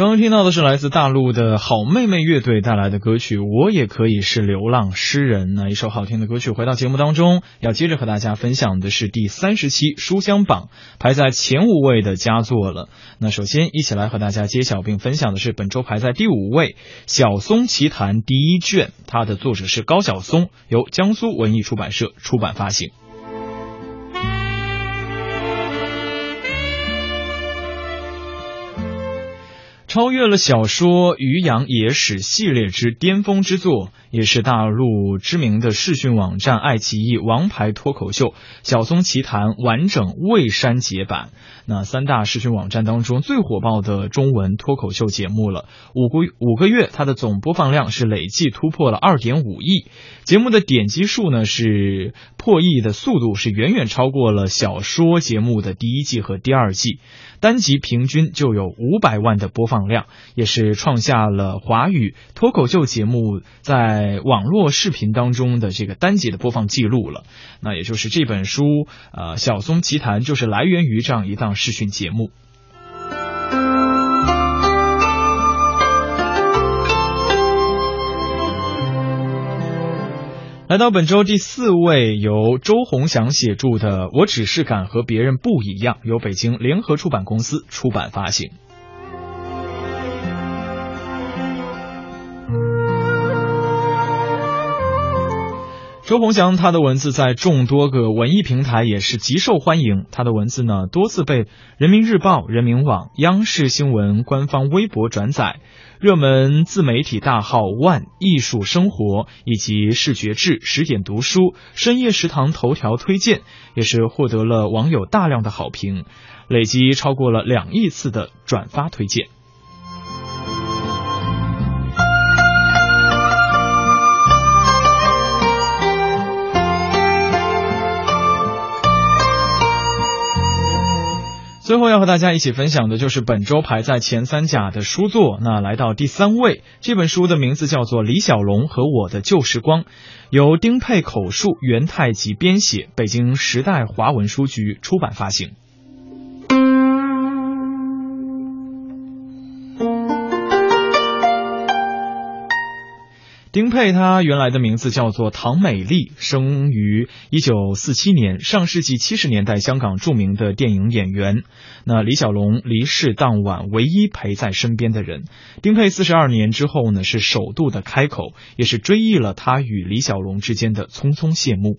Speaker 3: 刚刚听到的是来自大陆的好妹妹乐队带来的歌曲《我也可以是流浪诗人》。那一首好听的歌曲，回到节目当中，要接着和大家分享的是第三十期书香榜排在前五位的佳作了。那首先一起来和大家揭晓并分享的是本周排在第五位《小松奇谈》第一卷，它的作者是高晓松，由江苏文艺出版社出版发行。超越了小说《渔阳野史》系列之巅峰之作，也是大陆知名的视讯网站爱奇艺王牌脱口秀《小松奇谈》完整未删节版。那三大视讯网站当中最火爆的中文脱口秀节目了，五个五个月，它的总播放量是累计突破了二点五亿，节目的点击数呢是破亿的速度是远远超过了小说节目的第一季和第二季。单集平均就有五百万的播放量，也是创下了华语脱口秀节目在网络视频当中的这个单集的播放记录了。那也就是这本书，呃，《小松奇谈》就是来源于这样一档视讯节目。来到本周第四位，由周鸿祥写著的《我只是敢和别人不一样》，由北京联合出版公司出版发行。周鸿祥他的文字在众多个文艺平台也是极受欢迎，他的文字呢多次被人民日报、人民网、央视新闻官方微博转载，热门自媒体大号万、艺术生活以及视觉志、十点读书、深夜食堂头条推荐，也是获得了网友大量的好评，累计超过了两亿次的转发推荐。最后要和大家一起分享的就是本周排在前三甲的书作。那来到第三位，这本书的名字叫做《李小龙和我的旧时光》，由丁佩口述，袁太极编写，北京时代华文书局出版发行。丁佩，她原来的名字叫做唐美丽，生于一九四七年，上世纪七十年代香港著名的电影演员。那李小龙离世当晚，唯一陪在身边的人。丁佩四十二年之后呢，是首度的开口，也是追忆了他与李小龙之间的匆匆谢幕。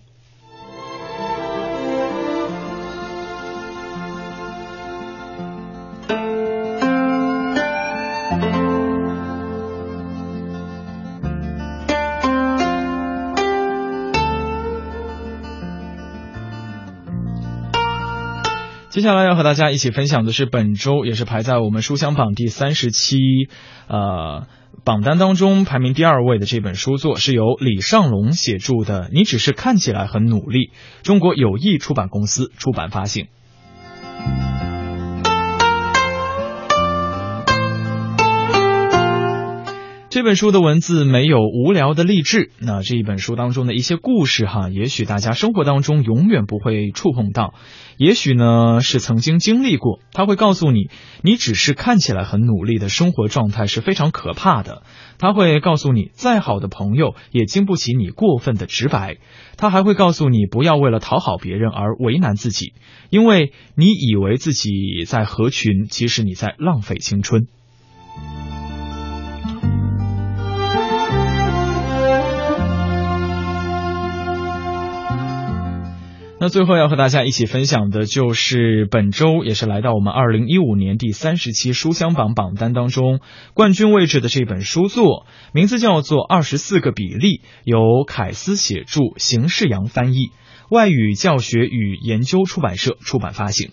Speaker 3: 接下来要和大家一起分享的是本周也是排在我们书香榜第三十七，呃榜单当中排名第二位的这本书作，是由李尚龙写著的《你只是看起来很努力》，中国友谊出版公司出版发行。这本书的文字没有无聊的励志，那这一本书当中的一些故事哈，也许大家生活当中永远不会触碰到，也许呢是曾经经历过。他会告诉你，你只是看起来很努力的生活状态是非常可怕的。他会告诉你，再好的朋友也经不起你过分的直白。他还会告诉你，不要为了讨好别人而为难自己，因为你以为自己在合群，其实你在浪费青春。那最后要和大家一起分享的就是本周也是来到我们二零一五年第三十期书香榜榜单当中冠军位置的这本书作，名字叫做《二十四个比例》，由凯斯写著，邢世阳翻译，外语教学与研究出版社出版发行。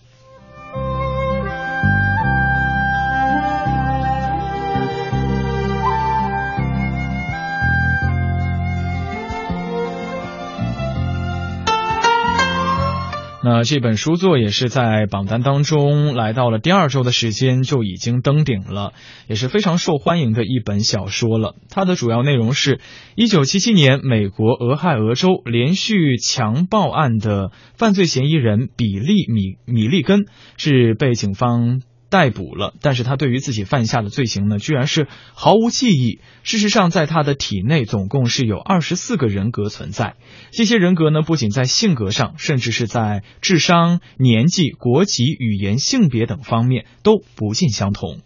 Speaker 3: 那这本书作也是在榜单当中来到了第二周的时间就已经登顶了，也是非常受欢迎的一本小说了。它的主要内容是，一九七七年美国俄亥俄州连续强暴案的犯罪嫌疑人比利米米利根是被警方。逮捕了，但是他对于自己犯下的罪行呢，居然是毫无记忆。事实上，在他的体内总共是有二十四个人格存在，这些人格呢，不仅在性格上，甚至是在智商、年纪、国籍、语言、性别等方面都不尽相同。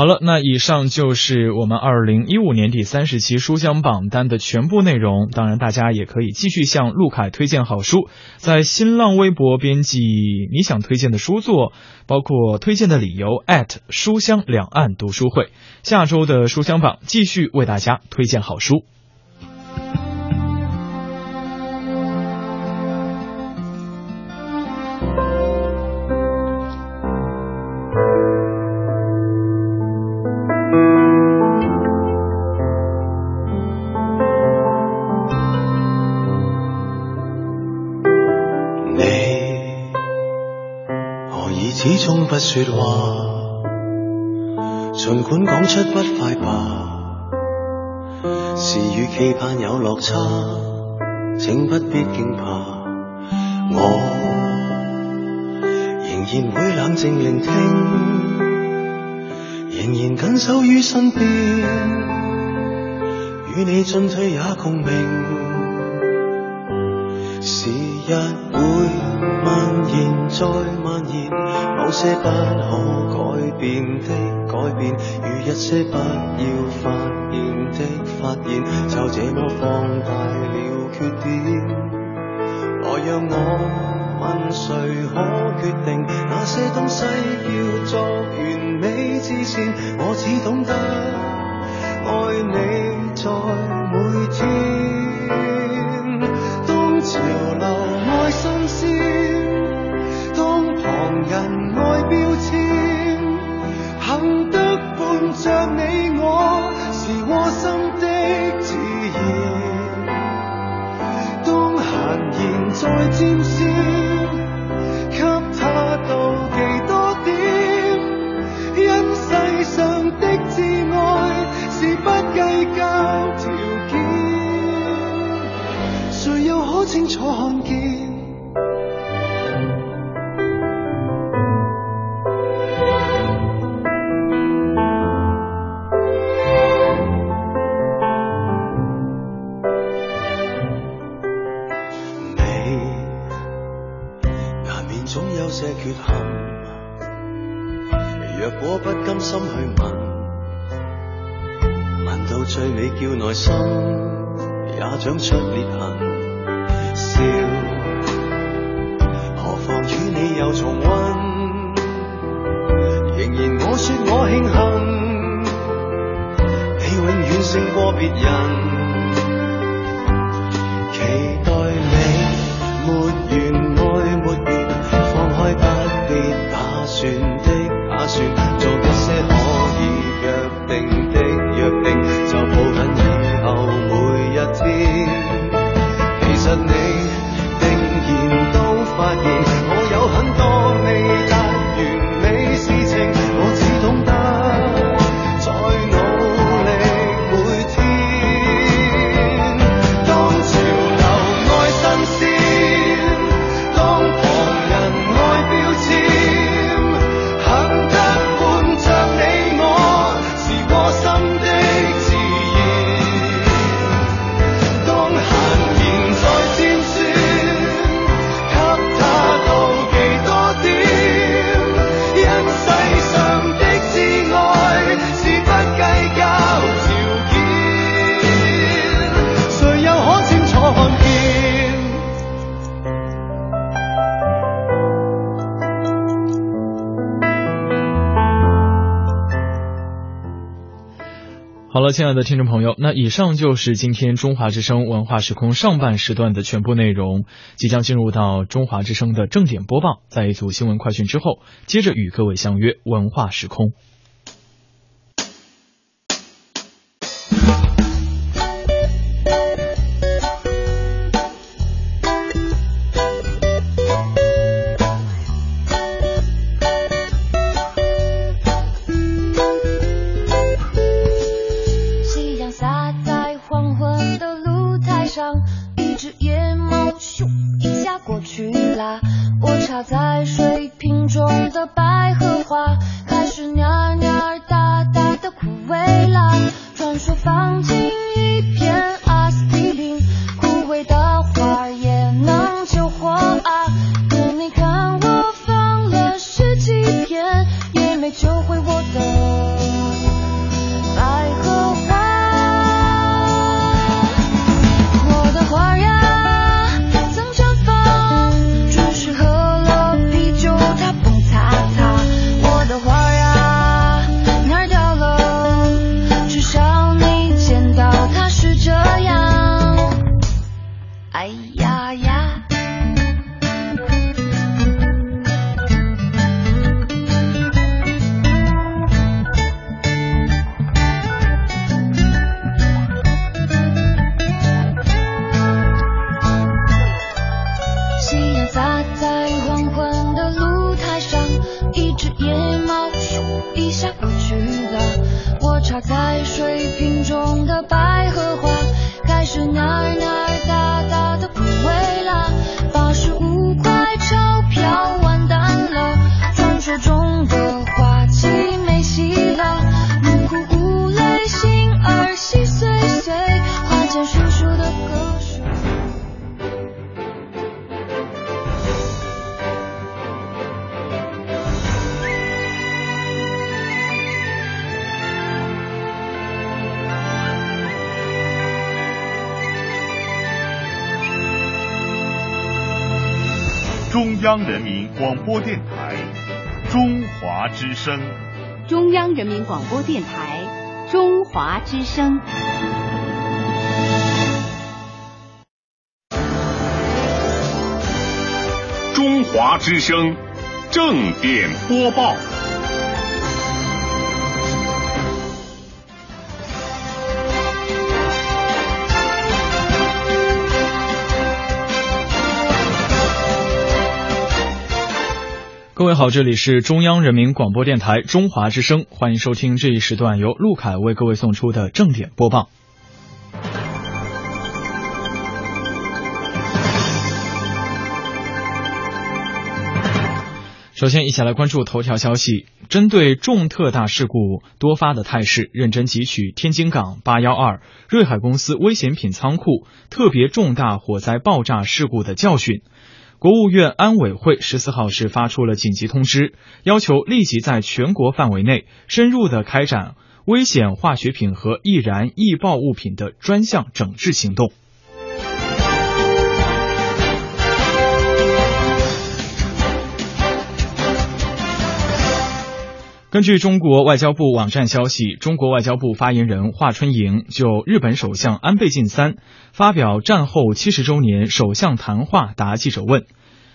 Speaker 3: 好了，那以上就是我们二零一五年第三十期书香榜单的全部内容。当然，大家也可以继续向陆凯推荐好书，在新浪微博编辑你想推荐的书作，包括推荐的理由书香两岸读书会。下周的书香榜继续为大家推荐好书。
Speaker 19: 说话，尽管讲出不快吧，事与期盼有落差，请不必惊怕，我仍然会冷静聆听，仍然紧守于身边，与你进退也共鸣，日会蔓延再蔓延，某些不可改变的改变，与一些不要发现的发现，就这么放大了缺点。来让我问谁可决定那些东西叫作完美之前，我只懂得爱你。在每天。你我是窝心的自然。当闲言再尖酸，给他妒忌多点，因世上的摯愛是不计较条件，谁又可清楚看见？甘心去問，到最尾叫內心也長出裂痕。笑，何妨與你又重溫？仍然我說我慶幸，你永遠勝過別人。期待你沒完愛沒完，放開不必打算的打算，
Speaker 20: 亲爱的听众朋友，那以上就是今天中华之声文化时空上半时段的全部内容。即将进入到中华之声的正点播报，在一组新闻快讯之后，接着与各位相约文化时空。
Speaker 1: 中央人民广播电台中华之声。
Speaker 17: 中央人民广播电台中华之声。
Speaker 1: 中华之声正点播报。
Speaker 3: 各位好，这里是中央人民广播电台中华之声，欢迎收听这一时段由陆凯为各位送出的正点播报。首先，一起来关注头条消息。针对重特大事故多发的态势，认真汲取天津港八幺二瑞海公司危险品仓库特别重大火灾爆炸事故的教训，国务院安委会十四号是发出了紧急通知，要求立即在全国范围内深入的开展危险化学品和易燃易爆物品的专项整治行动。根据中国外交部网站消息，中国外交部发言人华春莹就日本首相安倍晋三发表战后七十周年首相谈话答记者问。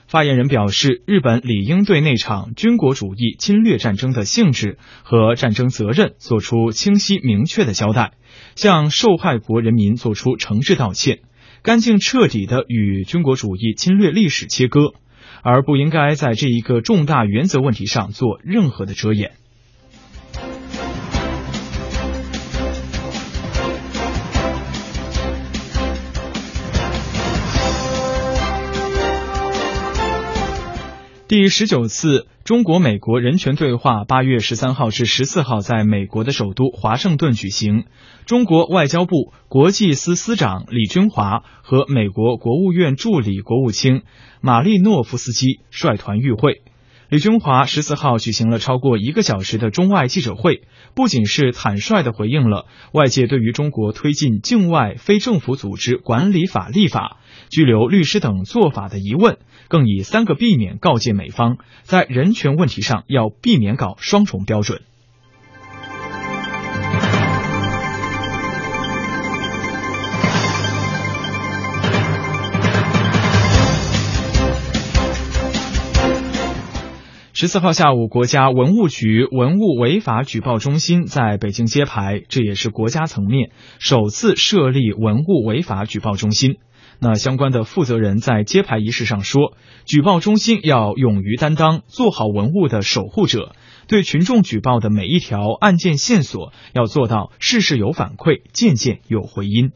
Speaker 3: 发言人表示，日本理应对那场军国主义侵略战争的性质和战争责任作出清晰明确的交代，向受害国人民作出诚挚道歉，干净彻底的与军国主义侵略历史切割，而不应该在这一个重大原则问题上做任何的遮掩。第十九次中国美国人权对话八月十三号至十四号在美国的首都华盛顿举行，中国外交部国际司司长李军华和美国国务院助理国务卿马利诺夫斯基率团与会。李军华十四号举行了超过一个小时的中外记者会，不仅是坦率的回应了外界对于中国推进境外非政府组织管理法立法、拘留律师等做法的疑问，更以三个避免告诫美方，在人权问题上要避免搞双重标准。十四号下午，国家文物局文物违法举报中心在北京揭牌，这也是国家层面首次设立文物违法举报中心。那相关的负责人在揭牌仪式上说，举报中心要勇于担当，做好文物的守护者，对群众举报的每一条案件线索要做到事事有反馈，件件有回音。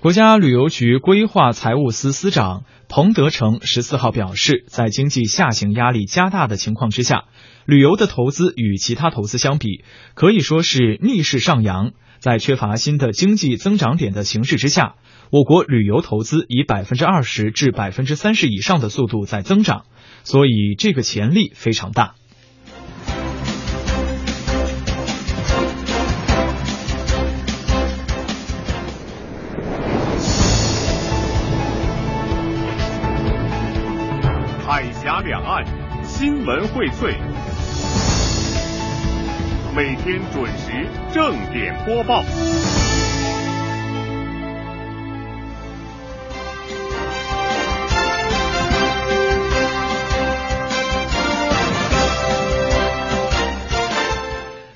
Speaker 3: 国家旅游局规划财务司司长彭德成十四号表示，在经济下行压力加大的情况之下，旅游的投资与其他投资相比，可以说是逆势上扬。在缺乏新的经济增长点的形势之下，我国旅游投资以百分之二十至百分之三十以上的速度在增长，所以这个潜力非常大。
Speaker 1: 海峡两岸新闻荟萃，每天准时正点播报。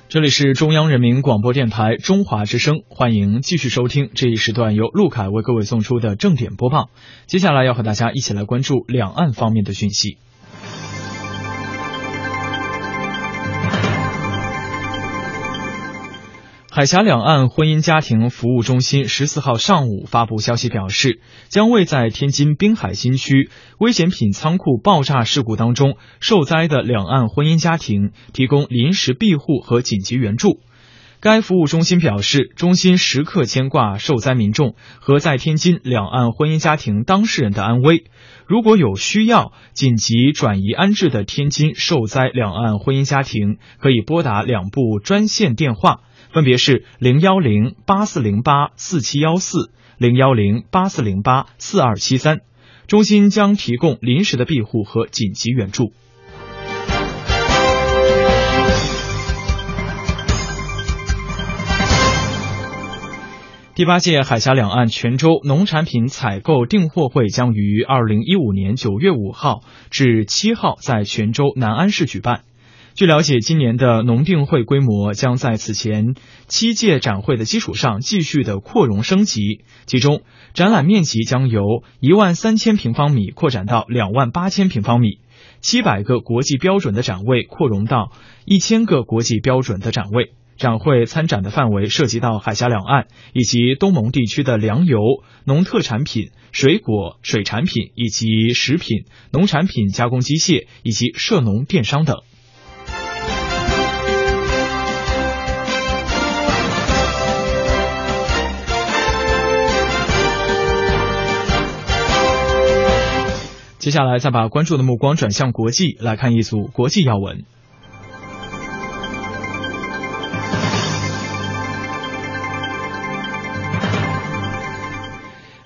Speaker 3: 这里是中央人民广播电台中华之声，欢迎继续收听这一时段由陆凯为各位送出的正点播报。接下来要和大家一起来关注两岸方面的讯息。海峡两岸婚姻家庭服务中心十四号上午发布消息表示，将为在天津滨海新区危险品仓库爆炸事故当中受灾的两岸婚姻家庭提供临时庇护和紧急援助。该服务中心表示，中心时刻牵挂受灾民众和在天津两岸婚姻家庭当事人的安危。如果有需要紧急转移安置的天津受灾两岸婚姻家庭，可以拨打两部专线电话。分别是零幺零八四零八四七幺四、零幺零八四零八四二七三。中心将提供临时的庇护和紧急援助。第八届海峡两岸泉州农产品采购订货会将于二零一五年九月五号至七号在泉州南安市举办。据了解，今年的农订会规模将在此前七届展会的基础上继续的扩容升级，其中展览面积将由一万三千平方米扩展到两万八千平方米，七百个国际标准的展位扩容到一千个国际标准的展位。展会参展的范围涉及到海峡两岸以及东盟地区的粮油、农特产品、水果、水产品以及食品、农产品加工机械以及涉农电商等。接下来，再把关注的目光转向国际，来看一组国际要闻。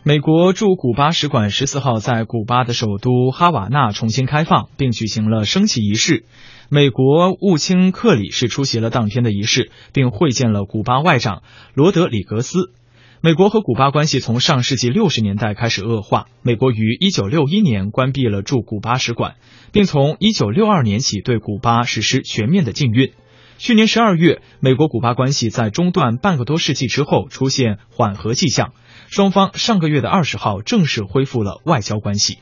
Speaker 3: 美国驻古巴使馆十四号在古巴的首都哈瓦那重新开放，并举行了升旗仪式。美国务卿克里是出席了当天的仪式，并会见了古巴外长罗德里格斯。美国和古巴关系从上世纪六十年代开始恶化。美国于一九六一年关闭了驻古巴使馆，并从一九六二年起对古巴实施全面的禁运。去年十二月，美国古巴关系在中断半个多世纪之后出现缓和迹象，双方上个月的二十号正式恢复了外交关系。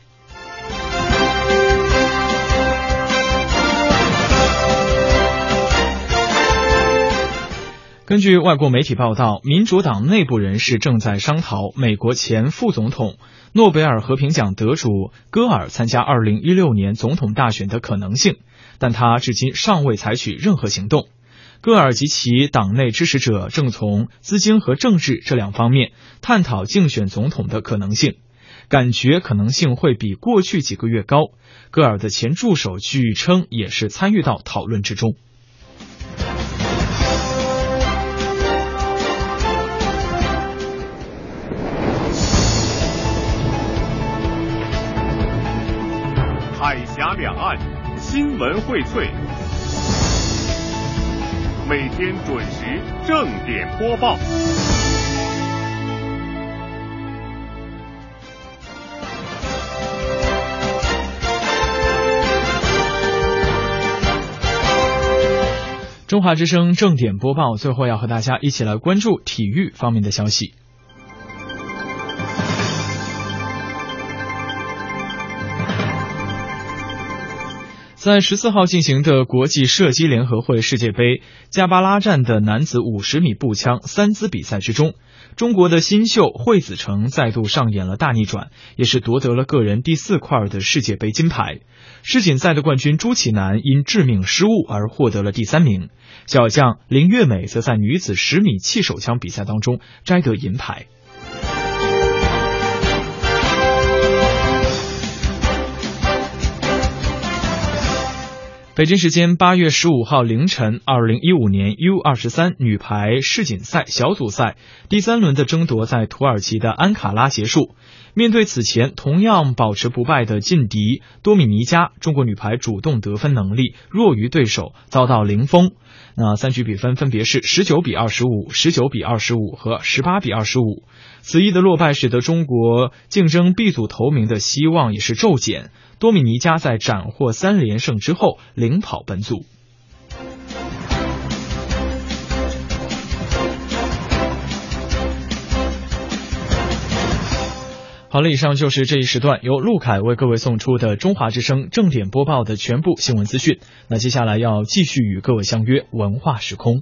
Speaker 3: 根据外国媒体报道，民主党内部人士正在商讨美国前副总统、诺贝尔和平奖得主戈尔参加二零一六年总统大选的可能性，但他至今尚未采取任何行动。戈尔及其党内支持者正从资金和政治这两方面探讨竞选总统的可能性，感觉可能性会比过去几个月高。戈尔的前助手据称也是参与到讨论之中。
Speaker 1: 两岸新闻荟萃，每天准时正点播报。
Speaker 3: 中华之声正点播报，最后要和大家一起来关注体育方面的消息。在十四号进行的国际射击联合会世界杯加巴拉站的男子五十米步枪三姿比赛之中，中国的新秀惠子成再度上演了大逆转，也是夺得了个人第四块的世界杯金牌。世锦赛的冠军朱启南因致命失误而获得了第三名，小将林月美则在女子十米气手枪比赛当中摘得银牌。北京时间八月十五号凌晨，二零一五年 U 二十三女排世锦赛小组赛第三轮的争夺在土耳其的安卡拉结束。面对此前同样保持不败的劲敌多米尼加，中国女排主动得分能力弱于对手，遭到零封。那三局比分分别是十九比二十五、十九比二十五和十八比二十五。此役的落败使得中国竞争 B 组头名的希望也是骤减。多米尼加在斩获三连胜之后领跑本组。好了，以上就是这一时段由陆凯为各位送出的中华之声正点播报的全部新闻资讯。那接下来要继续与各位相约文化时空。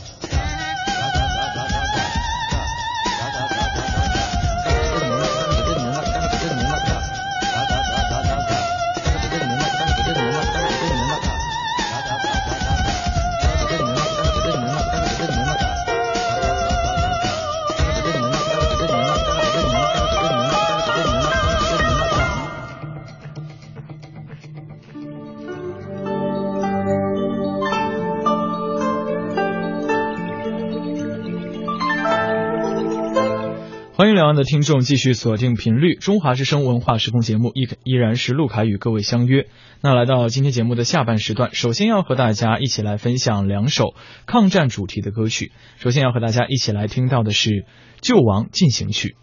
Speaker 21: 的听众继续锁定频率，中华之声文化时空节目依依然是陆凯与各位相约。那来到今天节目的下半时段，首先要和大家一起来分享两首抗战主题的歌曲。首先要和大家一起来听到的是《救亡进行曲》。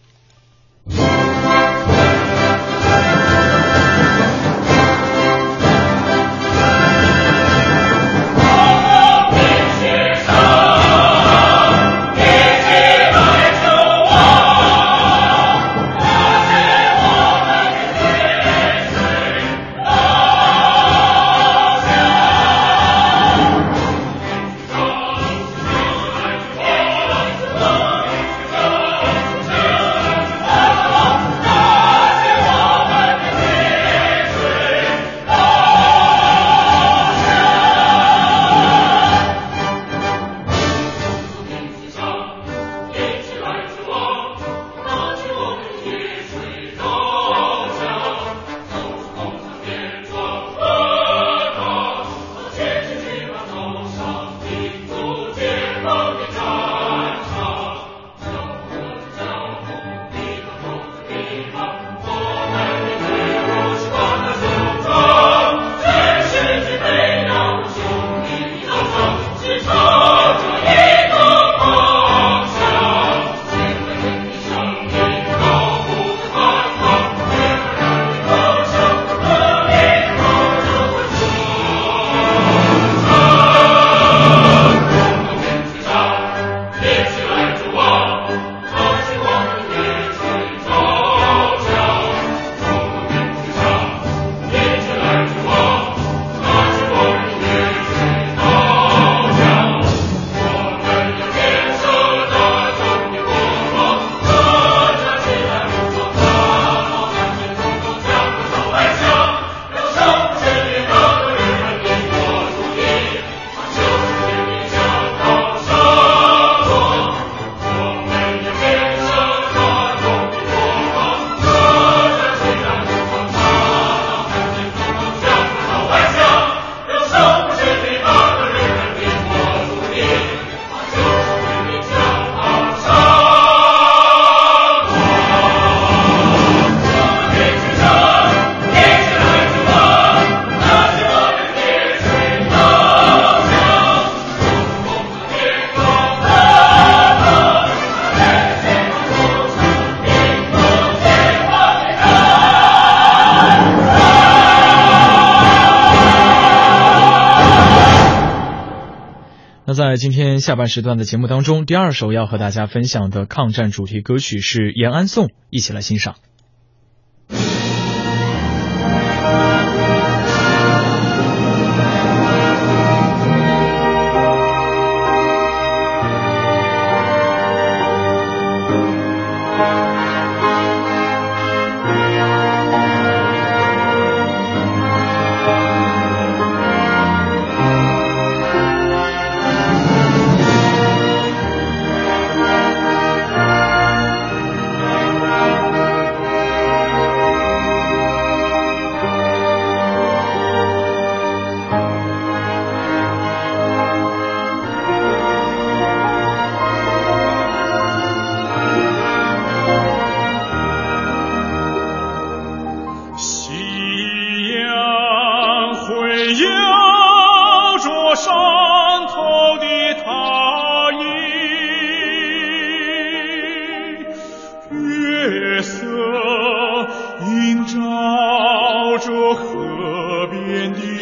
Speaker 21: 下半时段的节目当中，第二首要和大家分享的抗战主题歌曲是《延安颂》，一起来欣赏。原地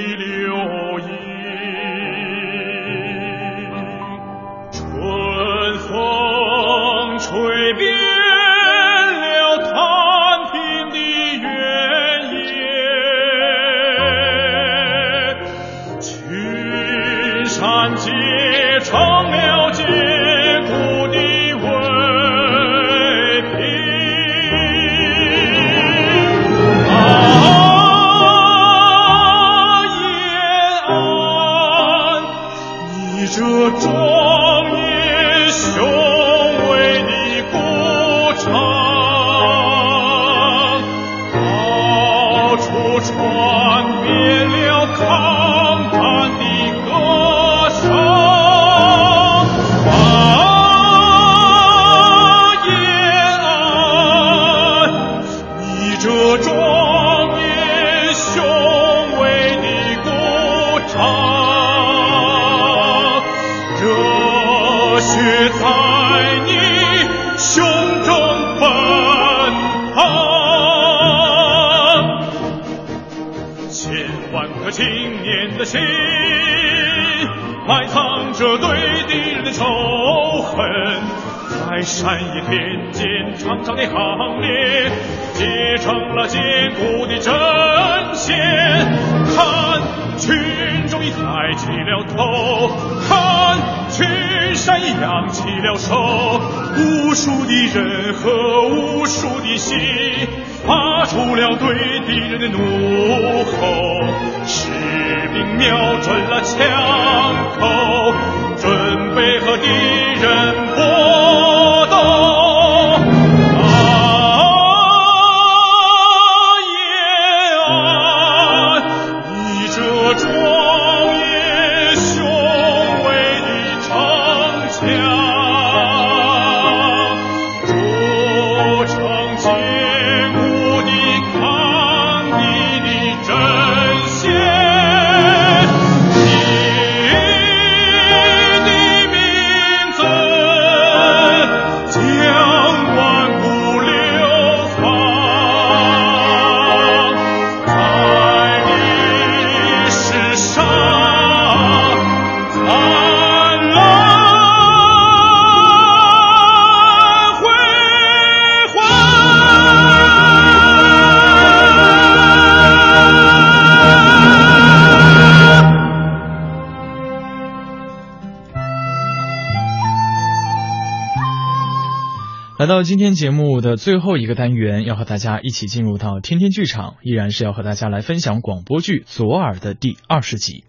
Speaker 21: 到
Speaker 3: 今天节目的最后一个单元，要和大家一起进入到天天剧场，依然是要和大家来分享广播剧《左耳》的第二十集。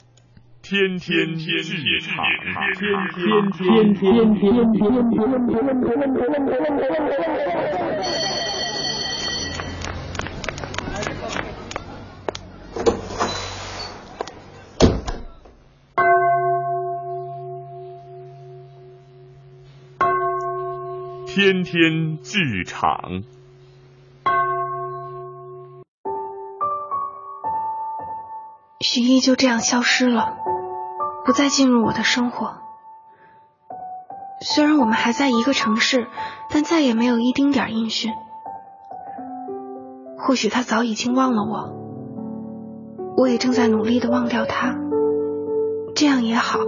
Speaker 21: 天天剧场，
Speaker 22: 天天天天
Speaker 21: 天天天天剧场。
Speaker 23: 许毅就这样消失了，不再进入我的生活。虽然我们还在一个城市，但再也没有一丁点音讯。或许他早已经忘了我，我也正在努力的忘掉他，这样也好。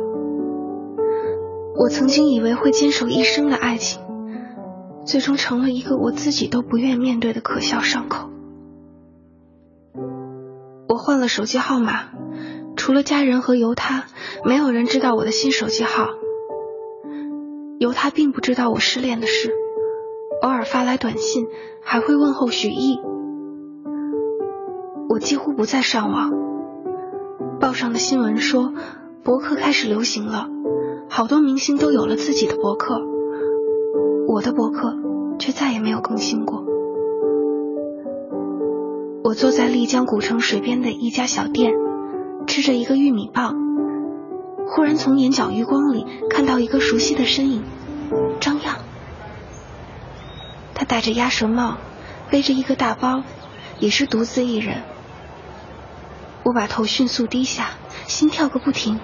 Speaker 23: 我曾经以为会坚守一生的爱情，最终成了一个我自己都不愿面对的可笑伤口。我换了手机号码，除了家人和由他，没有人知道我的新手机号。由他并不知道我失恋的事，偶尔发来短信，还会问候许毅。我几乎不再上网，报上的新闻说博客开始流行了，好多明星都有了自己的博客，我的博客却再也没有更新过。我坐在丽江古城水边的一家小店，吃着一个玉米棒，忽然从眼角余光里看到一个熟悉的身影，张漾。他戴着鸭舌帽，背着一个大包，也是独自一人。我把头迅速低下，心跳个不停。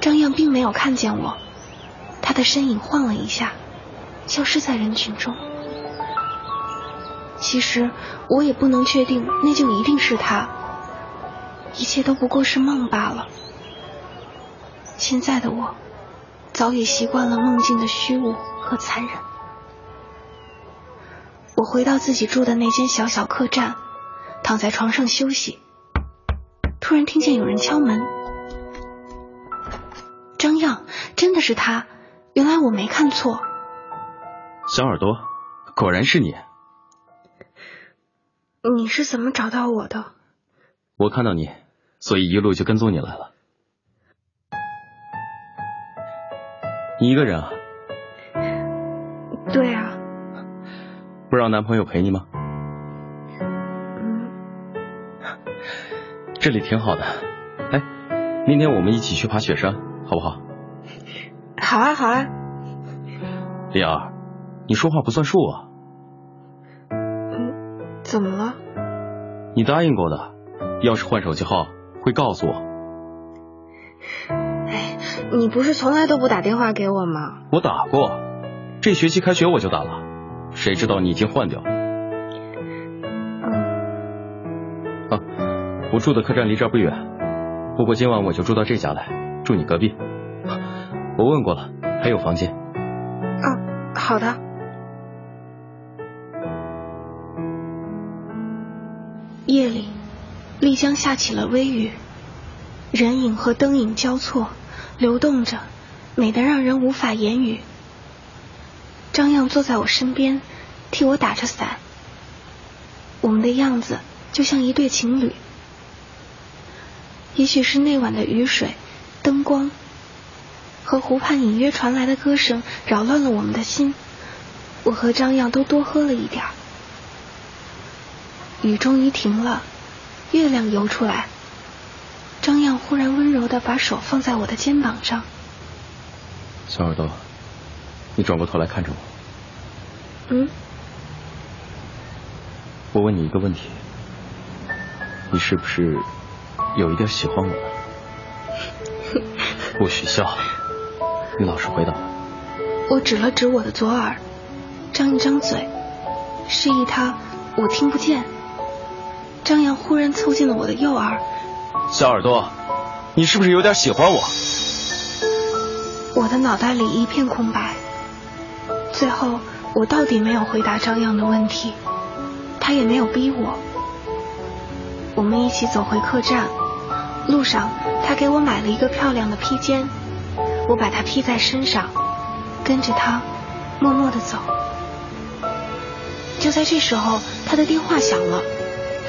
Speaker 23: 张漾并没有看见我，他的身影晃了一下，消失在人群中。其实我也不能确定那就一定是他，一切都不过是梦罢了。现在的我，早已习惯了梦境的虚无和残忍。我回到自己住的那间小小客栈，躺在床上休息。突然听见有人敲门，张漾，真的是他，原来我没看错。
Speaker 11: 小耳朵，果然是你。
Speaker 23: 你是怎么找到我的？
Speaker 11: 我看到你，所以一路就跟踪你来了。
Speaker 24: 你一个人啊？
Speaker 23: 对啊。
Speaker 24: 不让男朋友陪你吗？
Speaker 23: 嗯。
Speaker 24: 这里挺好的。哎，明天我们一起去爬雪山，好不好？
Speaker 23: 好啊，好啊。
Speaker 24: 丽儿，你说话不算数啊。
Speaker 23: 嗯，怎么了？
Speaker 24: 你答应过的，要是换手机号会告诉我。
Speaker 23: 哎，你不是从来都不打电话给我吗？
Speaker 24: 我打过，这学期开学我就打了，谁知道你已经换掉了。
Speaker 23: 嗯。
Speaker 24: 啊，我住的客栈离这儿不远，不过今晚我就住到这家来，住你隔壁。我问过了，还有房间。
Speaker 23: 啊，好的。夜里，丽江下起了微雨，人影和灯影交错，流动着，美得让人无法言语。张漾坐在我身边，替我打着伞。我们的样子就像一对情侣。也许是那晚的雨水、灯光和湖畔隐约传来的歌声扰乱了我们的心，我和张漾都多喝了一点儿。雨终于停了，月亮游出来。张漾忽然温柔的把手放在我的肩膀上。
Speaker 24: 小耳朵，你转过头来看着我。
Speaker 23: 嗯。
Speaker 24: 我问你一个问题，你是不是有一点喜欢我呢？不许笑，你老师回答。
Speaker 23: 我指了指我的左耳，张一张嘴，示意他我听不见。张扬忽然凑近了我的右耳，
Speaker 24: 小耳朵，你是不是有点喜欢我？
Speaker 23: 我的脑袋里一片空白。最后，我到底没有回答张扬的问题，他也没有逼我。我们一起走回客栈，路上他给我买了一个漂亮的披肩，我把它披在身上，跟着他默默的走。就在这时候，他的电话响了。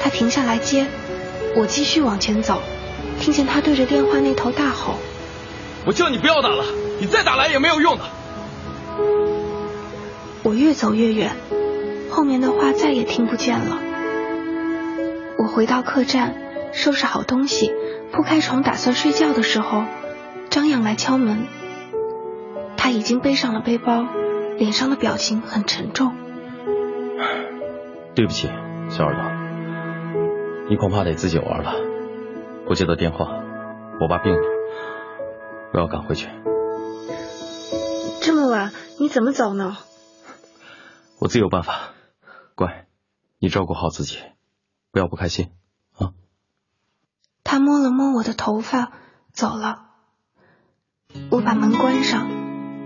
Speaker 23: 他停下来接，我继续往前走，听见他对着电话那头大吼：“
Speaker 24: 我叫你不要打了，你再打来也没有用的。”
Speaker 23: 我越走越远，后面的话再也听不见了。我回到客栈，收拾好东西，铺开床打算睡觉的时候，张扬来敲门。他已经背上了背包，脸上的表情很沉重。
Speaker 24: 对不起，小耳朵。你恐怕得自己玩了。我接到电话，我爸病了，我要赶回去。
Speaker 23: 这么晚，你怎么走呢？
Speaker 24: 我自有办法。乖，你照顾好自己，不要不开心啊。
Speaker 23: 他摸了摸我的头发，走了。我把门关上，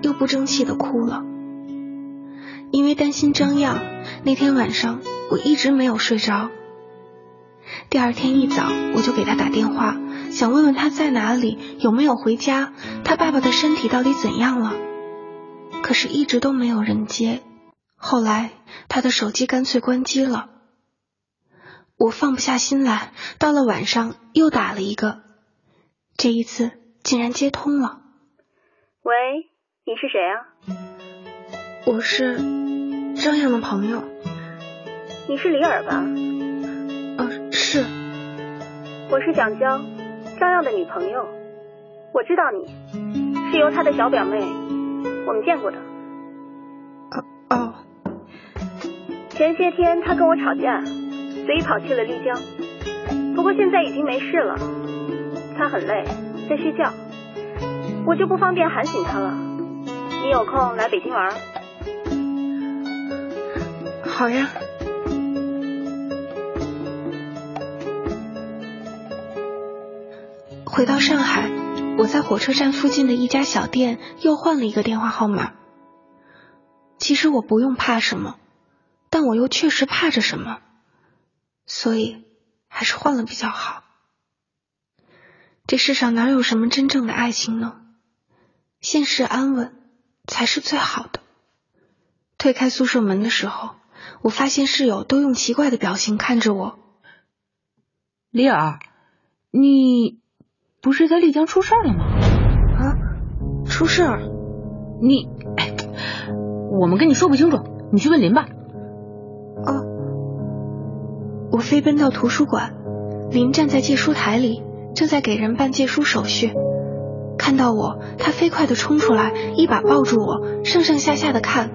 Speaker 23: 又不争气的哭了，因为担心张漾。那天晚上，我一直没有睡着。第二天一早，我就给他打电话，想问问他在哪里，有没有回家，他爸爸的身体到底怎样了。可是，一直都没有人接。后来，他的手机干脆关机了。我放不下心来，到了晚上又打了一个，这一次竟然接通了。
Speaker 25: 喂，你是谁啊？
Speaker 23: 我是张扬的朋友。
Speaker 25: 你是李尔吧？
Speaker 23: 啊是，
Speaker 25: 我是蒋娇，张漾的女朋友。我知道你，是由他的小表妹，我们见过的。
Speaker 23: 哦哦。
Speaker 25: 前些天他跟我吵架，所以跑去了丽江。不过现在已经没事了，他很累，在睡觉，我就不方便喊醒他了。你有空来北京玩？
Speaker 23: 好呀。回到上海，我在火车站附近的一家小店又换了一个电话号码。其实我不用怕什么，但我又确实怕着什么，所以还是换了比较好。这世上哪有什么真正的爱情呢？现实安稳才是最好的。推开宿舍门的时候，我发现室友都用奇怪的表情看着我。
Speaker 26: 李尔，你。不是在丽江出事了吗？
Speaker 23: 啊，出事儿？
Speaker 26: 你，哎，我们跟你说不清楚，你去问林吧。
Speaker 23: 哦，我飞奔到图书馆，林站在借书台里，正在给人办借书手续。看到我，他飞快的冲出来，一把抱住我，上上下下的看。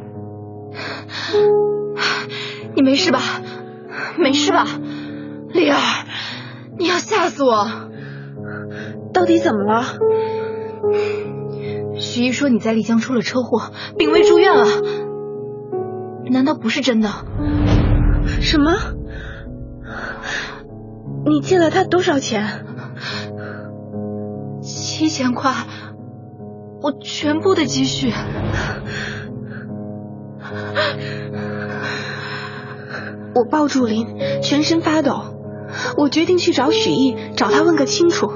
Speaker 27: 你没事吧？没事吧？丽儿，你要吓死我！
Speaker 23: 到底怎么了？
Speaker 27: 徐毅说你在丽江出了车祸，病危住院了。难道不是真的？
Speaker 23: 什么？你借了他多少钱？
Speaker 27: 七千块，我全部的积蓄。
Speaker 23: 我抱住林，全身发抖。我决定去找许毅，找他问个清楚。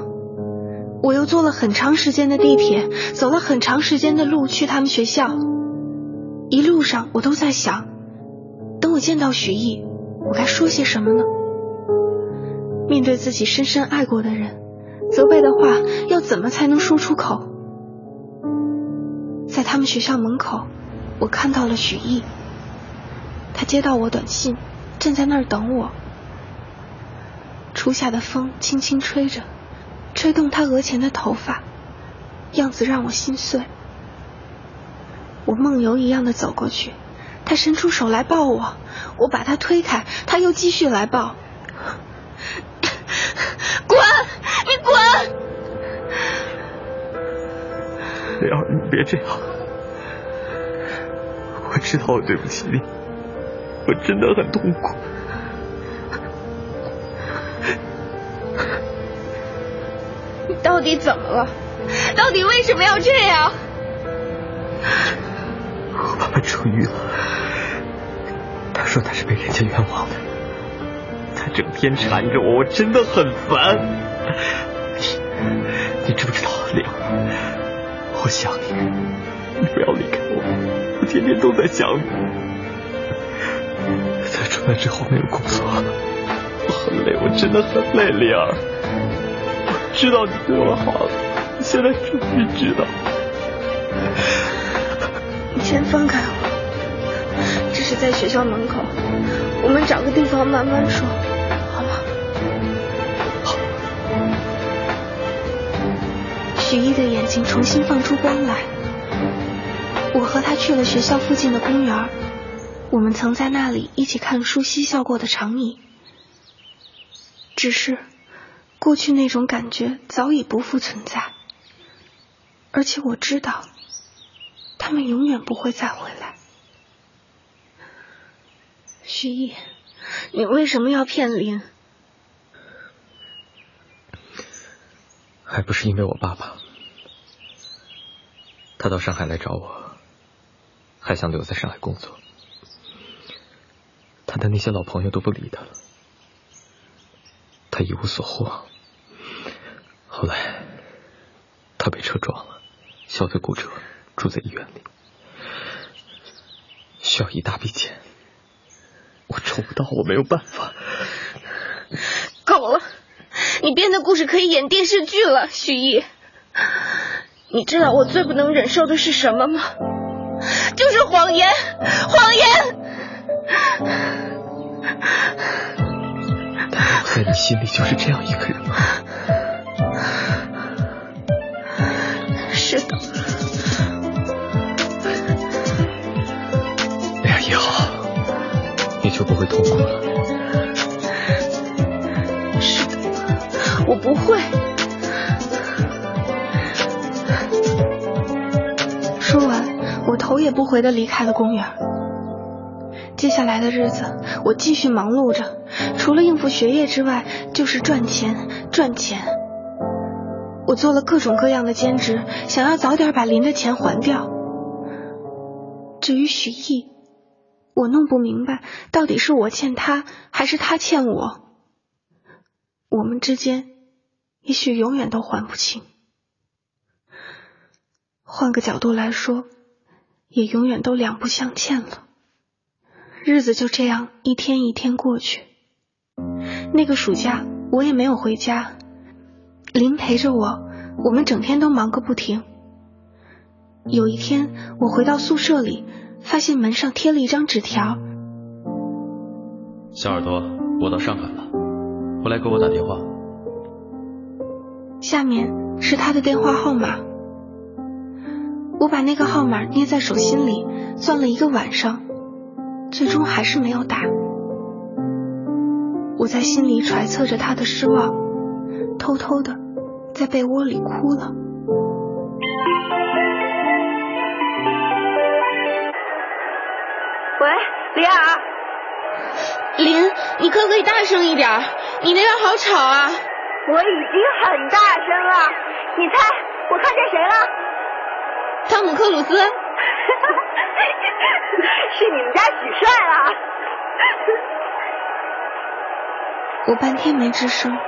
Speaker 23: 我又坐了很长时间的地铁，走了很长时间的路去他们学校。一路上我都在想，等我见到许毅，我该说些什么呢？面对自己深深爱过的人，责备的话要怎么才能说出口？在他们学校门口，我看到了许毅，他接到我短信，站在那儿等我。初夏的风轻轻吹着，吹动他额前的头发，样子让我心碎。我梦游一样的走过去，他伸出手来抱我，我把他推开，他又继续来抱。
Speaker 27: 滚！你滚！
Speaker 24: 雷儿，你别这样，我知道我对不起你，我真的很痛苦。
Speaker 23: 你到底怎么了？到底为什么要这样？
Speaker 24: 我爸爸出狱了，他说他是被人家冤枉的，他整天缠着我，我真的很烦。你你知不知道，玲儿，我想你，你不要离开我，我天天都在想你。在出来之后没有工作，我很累，我真的很累，玲儿。我知道你对我好，现在终于知道。
Speaker 23: 你先放开我，这是在学校门口，我们找个地方慢慢说，好吗？
Speaker 24: 好。
Speaker 23: 许毅的眼睛重新放出光来。我和他去了学校附近的公园，我们曾在那里一起看书嬉笑过的长椅。只是，过去那种感觉早已不复存在，而且我知道。他们永远不会再回来。徐毅，你为什么要骗林？
Speaker 24: 还不是因为我爸爸，他到上海来找我，还想留在上海工作。他的那些老朋友都不理他了，他一无所获。后来，他被车撞了，小腿骨折。住在医院里，需要一大笔钱，我找不到，我没有办法。
Speaker 23: 够了，你编的故事可以演电视剧了，徐毅。你知道我最不能忍受的是什么吗？就是谎言，谎言。
Speaker 24: 在你心里就是这样一个人吗？
Speaker 23: 是的。
Speaker 24: 就不会痛苦了。
Speaker 23: 是的，我不会。说完，我头也不回的离开了公园。接下来的日子，我继续忙碌着，除了应付学业之外，就是赚钱，赚钱。我做了各种各样的兼职，想要早点把林的钱还掉。至于许毅，我弄不明白，到底是我欠他，还是他欠我？我们之间，也许永远都还不清。换个角度来说，也永远都两不相欠了。日子就这样一天一天过去。那个暑假，我也没有回家，林陪着我，我们整天都忙个不停。有一天，我回到宿舍里，发现门上贴了一张纸条。
Speaker 24: 小耳朵，我到上海了，回来给我打电话。
Speaker 23: 下面是他的电话号码。我把那个号码捏在手心里，攥了一个晚上，最终还是没有打。我在心里揣测着他的失望，偷偷的在被窝里哭了。
Speaker 25: 喂，李尔，
Speaker 26: 林，你可不可以大声一点？你那边好吵啊！
Speaker 25: 我已经很大声了，你猜我看见谁了？
Speaker 26: 汤姆克鲁斯，
Speaker 25: 是你们家许帅了。
Speaker 23: 我半天没吱声，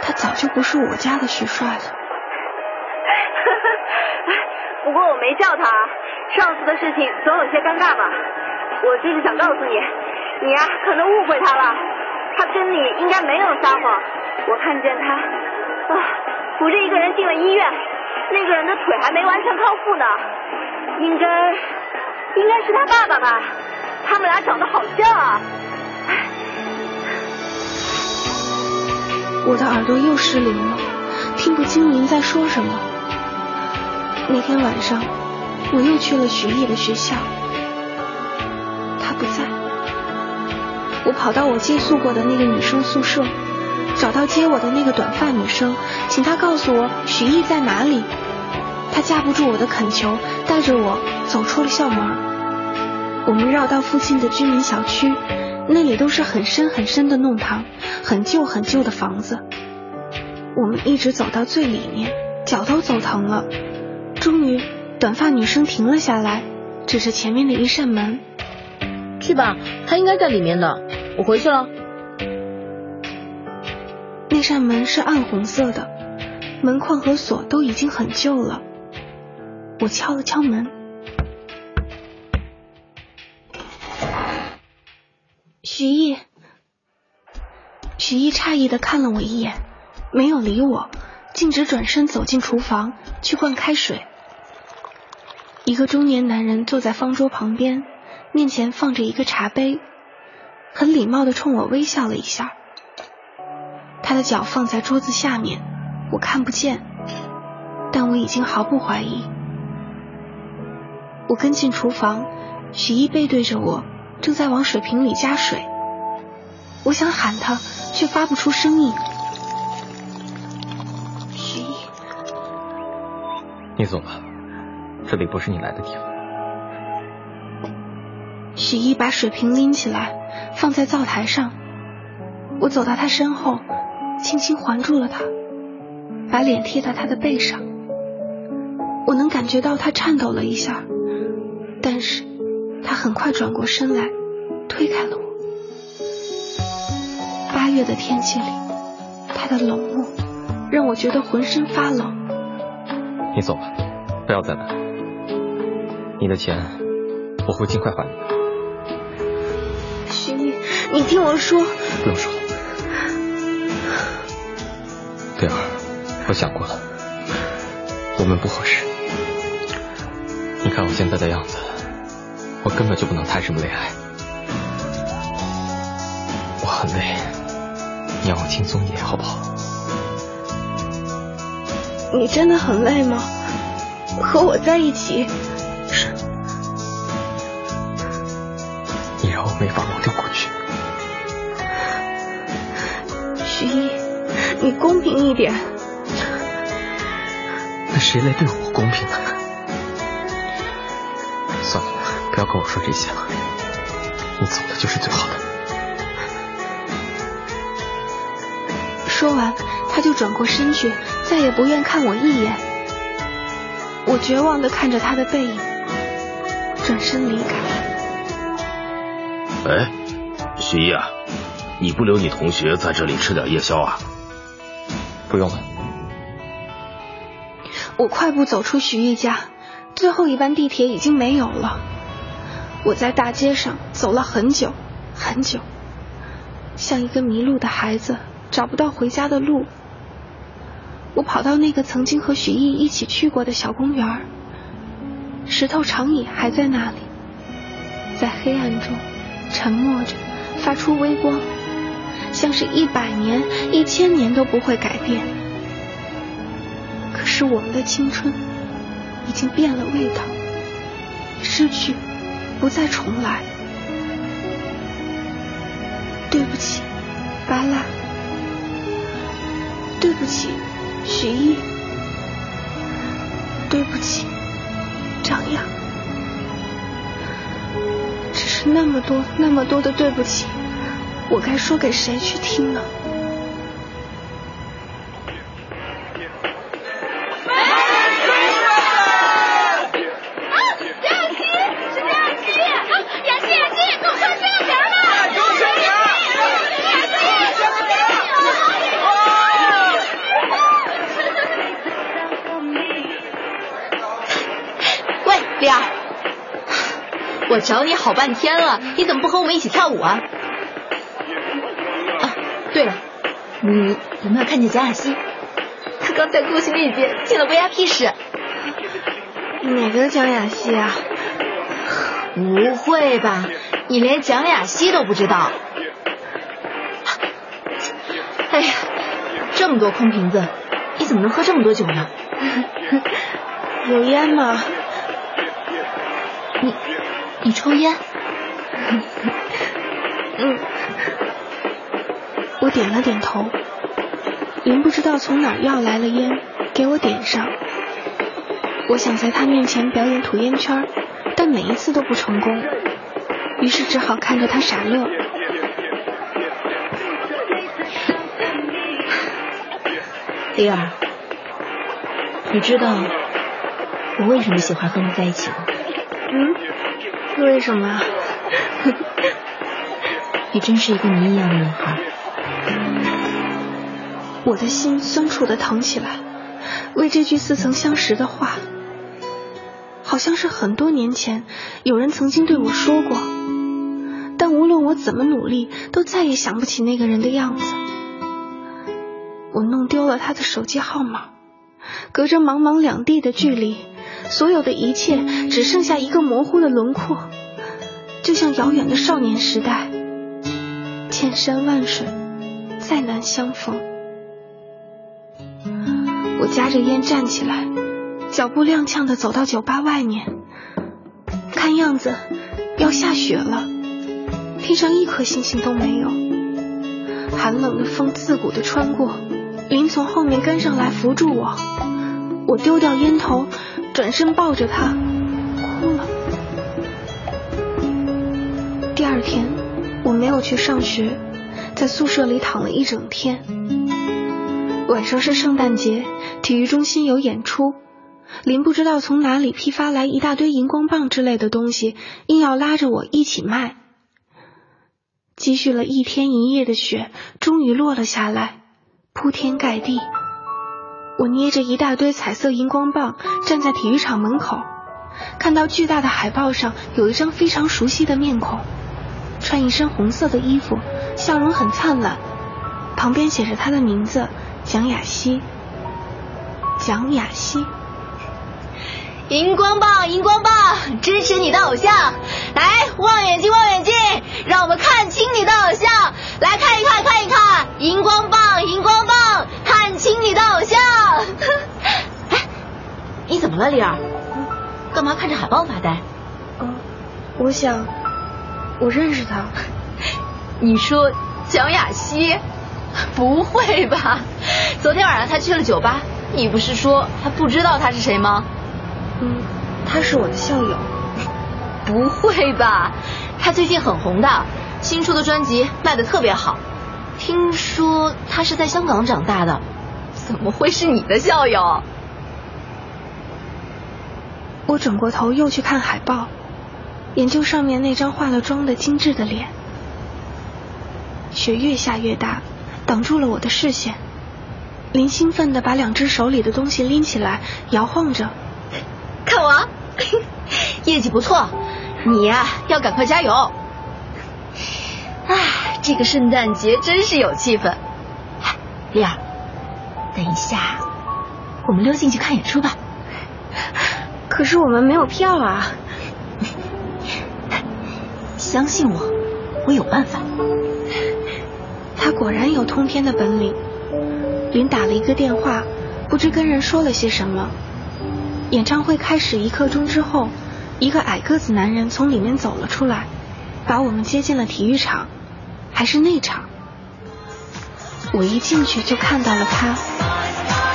Speaker 23: 他早就不是我家的许帅了。
Speaker 25: 不过我没叫他，上次的事情总有些尴尬吧。我就是想告诉你，你呀可能误会他了，他跟你应该没有撒谎。我看见他啊扶着一个人进了医院，那个人的腿还没完全康复呢，应该应该是他爸爸吧？他们俩长得好像啊。
Speaker 23: 我的耳朵又失灵了，听不清您在说什么。那天晚上，我又去了徐毅的学校，他不在。我跑到我借宿过的那个女生宿舍，找到接我的那个短发女生，请她告诉我许毅在哪里。她架不住我的恳求，带着我走出了校门。我们绕到附近的居民小区。那里都是很深很深的弄堂，很旧很旧的房子。我们一直走到最里面，脚都走疼了。终于，短发女生停了下来，指着前面的一扇门：“
Speaker 26: 去吧，他应该在里面的。我回去了。”
Speaker 23: 那扇门是暗红色的，门框和锁都已经很旧了。我敲了敲门。徐毅，徐毅诧异的看了我一眼，没有理我，径直转身走进厨房去灌开水。一个中年男人坐在方桌旁边，面前放着一个茶杯，很礼貌的冲我微笑了一下。他的脚放在桌子下面，我看不见，但我已经毫不怀疑。我跟进厨房，许一背对着我，正在往水瓶里加水。我想喊他，却发不出声音。许一，
Speaker 24: 你走吧，这里不是你来的地方。
Speaker 23: 许毅把水瓶拎起来，放在灶台上。我走到他身后，轻轻环住了他，把脸贴在他的背上。我能感觉到他颤抖了一下，但是他很快转过身来，推开了我。八月的天气里，他的冷漠让我觉得浑身发冷。
Speaker 24: 你走吧，不要再来。你的钱我会尽快还你。
Speaker 23: 徐毅，你听我说。
Speaker 24: 不用说。对儿，我想过了，我们不合适。你看我现在的样子，我根本就不能谈什么恋爱。我很累。你让我轻松一点好不好？
Speaker 23: 你真的很累吗？和我在一起？
Speaker 24: 没法忘掉过去。
Speaker 23: 徐一，你公平一点。
Speaker 24: 那谁来对我公平呢？算了，不要跟我说这些了。你走的就是最好的。
Speaker 23: 说完，他就转过身去，再也不愿看我一眼。我绝望的看着他的背影，转身离开。
Speaker 28: 哎，徐毅啊，你不留你同学在这里吃点夜宵啊？
Speaker 24: 不用了。
Speaker 23: 我快步走出徐毅家，最后一班地铁已经没有了。我在大街上走了很久很久，像一个迷路的孩子。找不到回家的路，我跑到那个曾经和许毅一起去过的小公园，石头长椅还在那里，在黑暗中沉默着，发出微光，像是一百年、一千年都不会改变。可是我们的青春已经变了味道，失去不再重来。对不起，巴拉。对不起，徐艺。那么多、那么多的对不起，我该说给谁去听呢？
Speaker 27: 找你好半天了，你怎么不和我们一起跳舞啊？啊，对了，你有没有看见蒋雅西？她刚在顾星那边进了 VIP 室。
Speaker 23: 哪个蒋雅西啊？
Speaker 27: 不会吧，你连蒋雅西都不知道？哎呀，这么多空瓶子，你怎么能喝这么多酒呢？
Speaker 23: 有烟吗？
Speaker 27: 你。抽烟？
Speaker 23: 嗯，我点了点头。林不知道从哪要来了烟，给我点上。我想在他面前表演吐烟圈，但每一次都不成功，于是只好看着他傻乐。
Speaker 27: 李儿，你知道我为什么喜欢和你在一起吗？
Speaker 23: 嗯。为什么？
Speaker 27: 你真是一个谜一样的女孩。
Speaker 23: 我的心酸楚的疼起来，为这句似曾相识的话，好像是很多年前有人曾经对我说过，但无论我怎么努力，都再也想不起那个人的样子。我弄丢了他的手机号码，隔着茫茫两地的距离。所有的一切只剩下一个模糊的轮廓，就像遥远的少年时代，千山万水再难相逢。我夹着烟站起来，脚步踉跄的走到酒吧外面，看样子要下雪了，天上一颗星星都没有，寒冷的风刺骨的穿过，林从后面跟上来扶住我，我丢掉烟头。转身抱着他哭了。第二天我没有去上学，在宿舍里躺了一整天。晚上是圣诞节，体育中心有演出。林不知道从哪里批发来一大堆荧光棒之类的东西，硬要拉着我一起卖。积蓄了一天一夜的雪终于落了下来，铺天盖地。我捏着一大堆彩色荧光棒，站在体育场门口，看到巨大的海报上有一张非常熟悉的面孔，穿一身红色的衣服，笑容很灿烂，旁边写着他的名字蒋雅熙。蒋雅熙，
Speaker 27: 荧光棒，荧光棒，支持你的偶像！来，望远镜，望远镜，让我们看清你的偶像！来看一看，看一看，荧光棒，荧光棒，看清你的偶像！哎，你怎么了，丽儿？干嘛看着海报发呆？
Speaker 23: 嗯，我想，我认识他。
Speaker 27: 你说蒋雅西？不会吧？昨天晚上他去了酒吧，你不是说还不知道他是谁吗？
Speaker 23: 嗯，他是我的校友。
Speaker 27: 不会吧？他最近很红的，新出的专辑卖的特别好。听说他是在香港长大的。怎么会是你的校友？
Speaker 23: 我转过头又去看海报，研究上面那张化了妆的精致的脸。雪越下越大，挡住了我的视线。林兴奋的把两只手里的东西拎起来，摇晃着。
Speaker 27: 看我，业绩不错，你呀要赶快加油。哎，这个圣诞节真是有气氛。丽儿。等一下，我们溜进去看演出吧。
Speaker 23: 可是我们没有票啊。
Speaker 27: 相信我，我有办法。
Speaker 23: 他果然有通天的本领。林打了一个电话，不知跟人说了些什么。演唱会开始一刻钟之后，一个矮个子男人从里面走了出来，把我们接进了体育场，还是内场。我一进去就看到了他，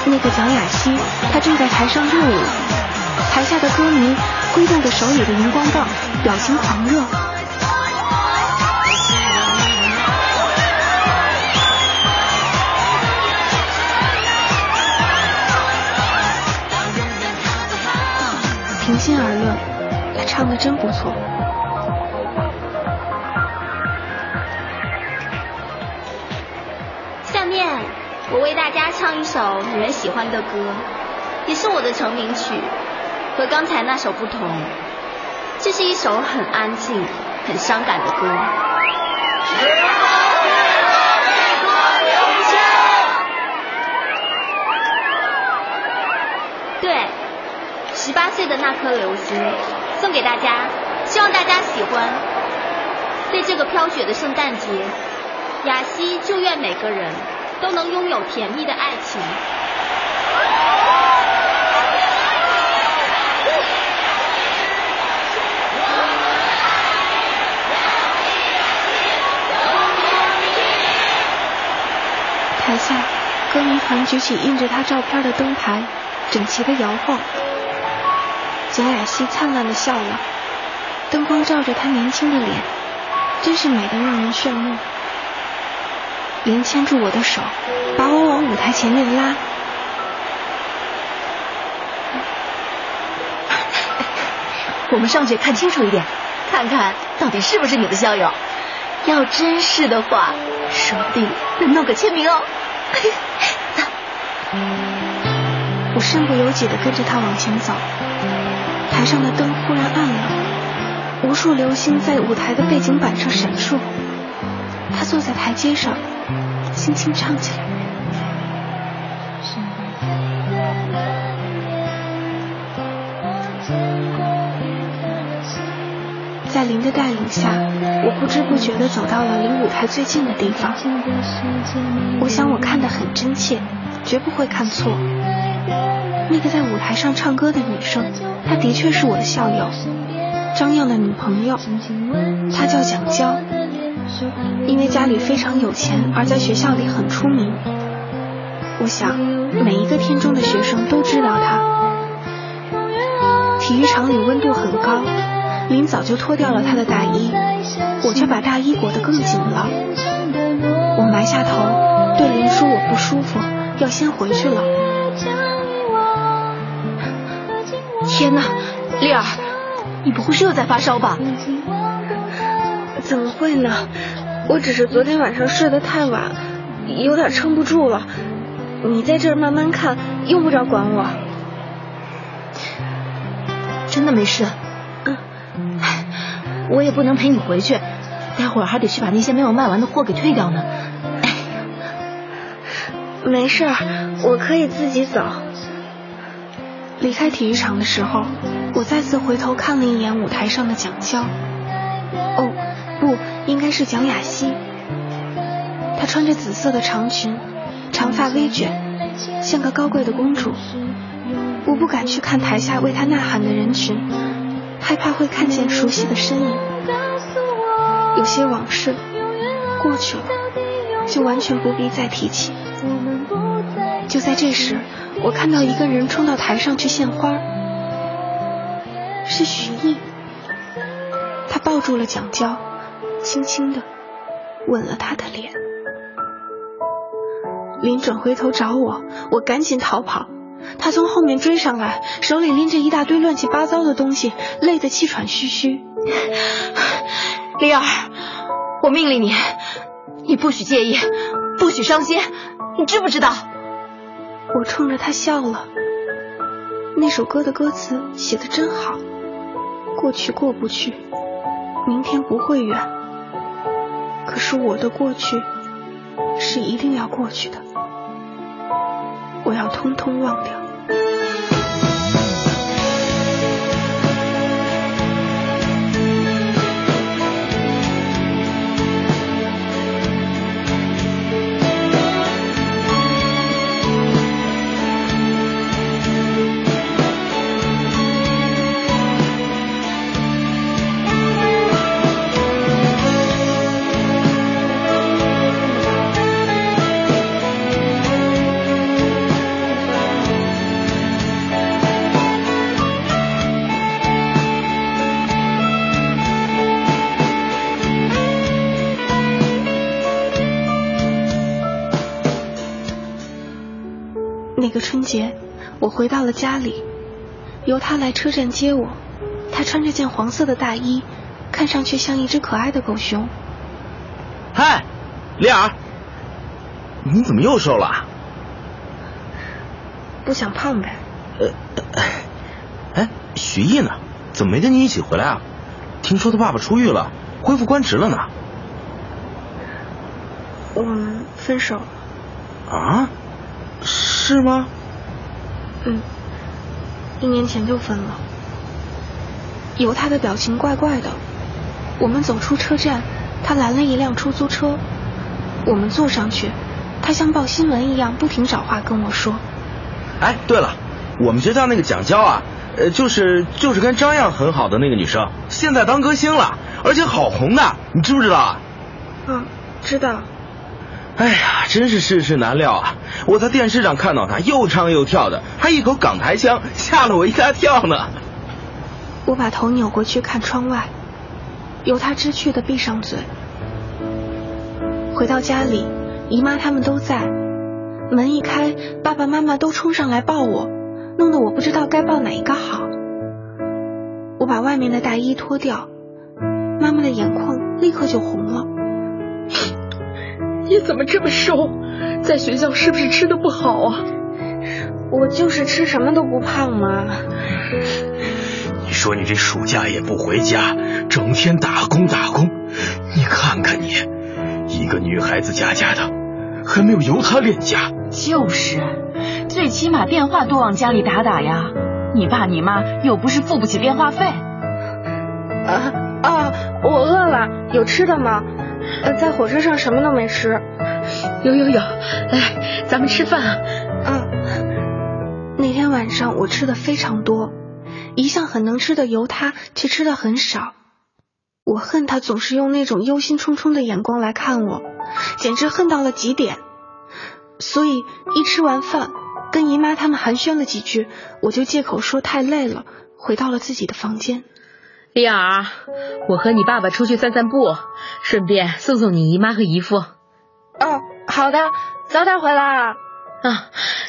Speaker 23: 那个蒋雅希，他正在台上热舞，台下的歌迷挥动着手里的荧光棒，表情狂热。心而论，他唱的真不错。
Speaker 27: 下面我为大家唱一首女人喜欢的歌，也是我的成名曲，和刚才那首不同。这是一首很安静、很伤感的歌。十八岁的那颗流星，送给大家，希望大家喜欢。在这个飘雪的圣诞节，雅西祝愿每个人都能拥有甜蜜的爱情。
Speaker 23: 台下，歌迷团举起印着他照片的灯牌，整齐的摇晃。蒋雅希灿烂的笑了，灯光照着她年轻的脸，真是美得让人炫目。林牵住我的手，把我往舞台前面拉。
Speaker 27: 我们上去看清楚一点，看看到底是不是你的校友。要真是的话，说不定能弄个签名哦。
Speaker 23: 我身不由己的跟着他往前走，台上的灯忽然暗了，无数流星在舞台的背景板上闪烁。他坐在台阶上，轻轻唱起来。在林的带领下，我不知不觉地走到了离舞台最近的地方。我想我看得很真切，绝不会看错。那个在舞台上唱歌的女生，她的确是我的校友，张漾的女朋友。她叫蒋娇，因为家里非常有钱，而在学校里很出名。我想每一个天中的学生都知道她。体育场里温度很高。林早就脱掉了他的大衣，我却把大衣裹得更紧了。我埋下头，对林说我不舒服，要先回去了。
Speaker 27: 天哪，丽儿，你不会是又在发烧吧？
Speaker 23: 怎么会呢？我只是昨天晚上睡得太晚，有点撑不住了。你在这儿慢慢看，用不着管我。
Speaker 27: 真的没事。嗯我也不能陪你回去，待会儿还得去把那些没有卖完的货给退掉呢。
Speaker 23: 没事，我可以自己走。离开体育场的时候，我再次回头看了一眼舞台上的蒋娇。哦，不，应该是蒋雅希。她穿着紫色的长裙，长发微卷，像个高贵的公主。我不敢去看台下为她呐喊的人群。害怕会看见熟悉的身影，有些往事过去了，就完全不必再提起。就在这时，我看到一个人冲到台上去献花，是徐艺。他抱住了蒋娇，轻轻的吻了她的脸。林转回头找我，我赶紧逃跑。他从后面追上来，手里拎着一大堆乱七八糟的东西，累得气喘吁吁。
Speaker 27: 丽儿，我命令你，你不许介意，不许伤心，你知不知道？
Speaker 23: 我冲着他笑了。那首歌的歌词写的真好，过去过不去，明天不会远。可是我的过去是一定要过去的，我要通通忘掉。个春节，我回到了家里，由他来车站接我。他穿着件黄色的大衣，看上去像一只可爱的狗熊。
Speaker 28: 嗨，丽儿，你怎么又瘦了？
Speaker 23: 不想胖呗。
Speaker 28: 呃，哎，许毅呢？怎么没跟你一起回来啊？听说他爸爸出狱了，恢复官职了呢。
Speaker 23: 我们分手了。
Speaker 28: 啊？是吗？
Speaker 23: 嗯，一年前就分了。由他的表情怪怪的。我们走出车站，他拦了一辆出租车，我们坐上去，他像报新闻一样不停找话跟我说。
Speaker 28: 哎，对了，我们学校那个蒋娇啊，呃，就是就是跟张漾很好的那个女生，现在当歌星了，而且好红的，你知不知道啊？
Speaker 23: 嗯，知道。
Speaker 28: 哎呀，真是世事难料啊！我在电视上看到他又唱又跳的，还一口港台腔，吓了我一大跳呢。
Speaker 23: 我把头扭过去看窗外，由他知趣的闭上嘴。回到家里，姨妈他们都在，门一开，爸爸妈妈都冲上来抱我，弄得我不知道该抱哪一个好。我把外面的大衣脱掉，妈妈的眼眶立刻就红了。
Speaker 26: 你怎么这么瘦？在学校是不是吃的不好啊？
Speaker 23: 我就是吃什么都不胖嘛。
Speaker 28: 你说你这暑假也不回家，整天打工打工，你看看你，一个女孩子家家的，还没有由她恋家。
Speaker 4: 就是，最起码电话多往家里打打呀。你爸你妈又不是付不起电话费。
Speaker 23: 啊啊！我饿了，有吃的吗？呃，在火车上什么都没吃。
Speaker 26: 有有有，来，咱们吃饭啊！
Speaker 23: 嗯，那天晚上我吃的非常多，一向很能吃的由他却吃的很少。我恨他总是用那种忧心忡忡的眼光来看我，简直恨到了极点。所以一吃完饭，跟姨妈他们寒暄了几句，我就借口说太累了，回到了自己的房间。
Speaker 26: 丽儿，我和你爸爸出去散散步，顺便送送你姨妈和姨父。
Speaker 23: 哦，好的，早点回来啊。
Speaker 26: 啊，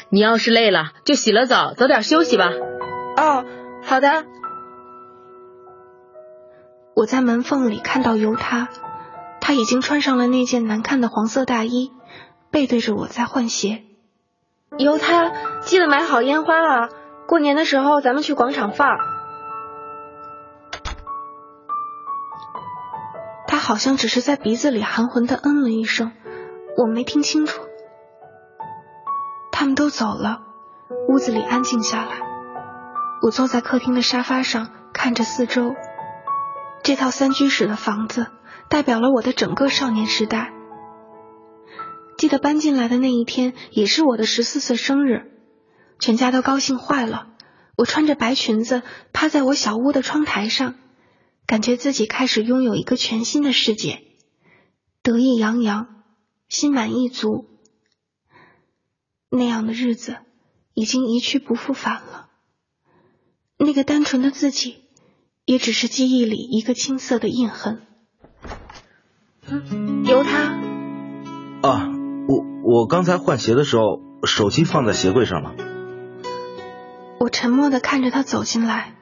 Speaker 26: 你要是累了，就洗了澡，早点休息吧。
Speaker 23: 哦，好的。我在门缝里看到尤他，他已经穿上了那件难看的黄色大衣，背对着我在换鞋。尤他，记得买好烟花啊！过年的时候咱们去广场放。好像只是在鼻子里含混的嗯了一声，我没听清楚。他们都走了，屋子里安静下来。我坐在客厅的沙发上，看着四周。这套三居室的房子代表了我的整个少年时代。记得搬进来的那一天，也是我的十四岁生日，全家都高兴坏了。我穿着白裙子，趴在我小屋的窗台上。感觉自己开始拥有一个全新的世界，得意洋洋，心满意足。那样的日子已经一去不复返了。那个单纯的自己，也只是记忆里一个青涩的印痕。由他。
Speaker 28: 啊，我我刚才换鞋的时候，手机放在鞋柜上了。
Speaker 23: 我沉默的看着他走进来。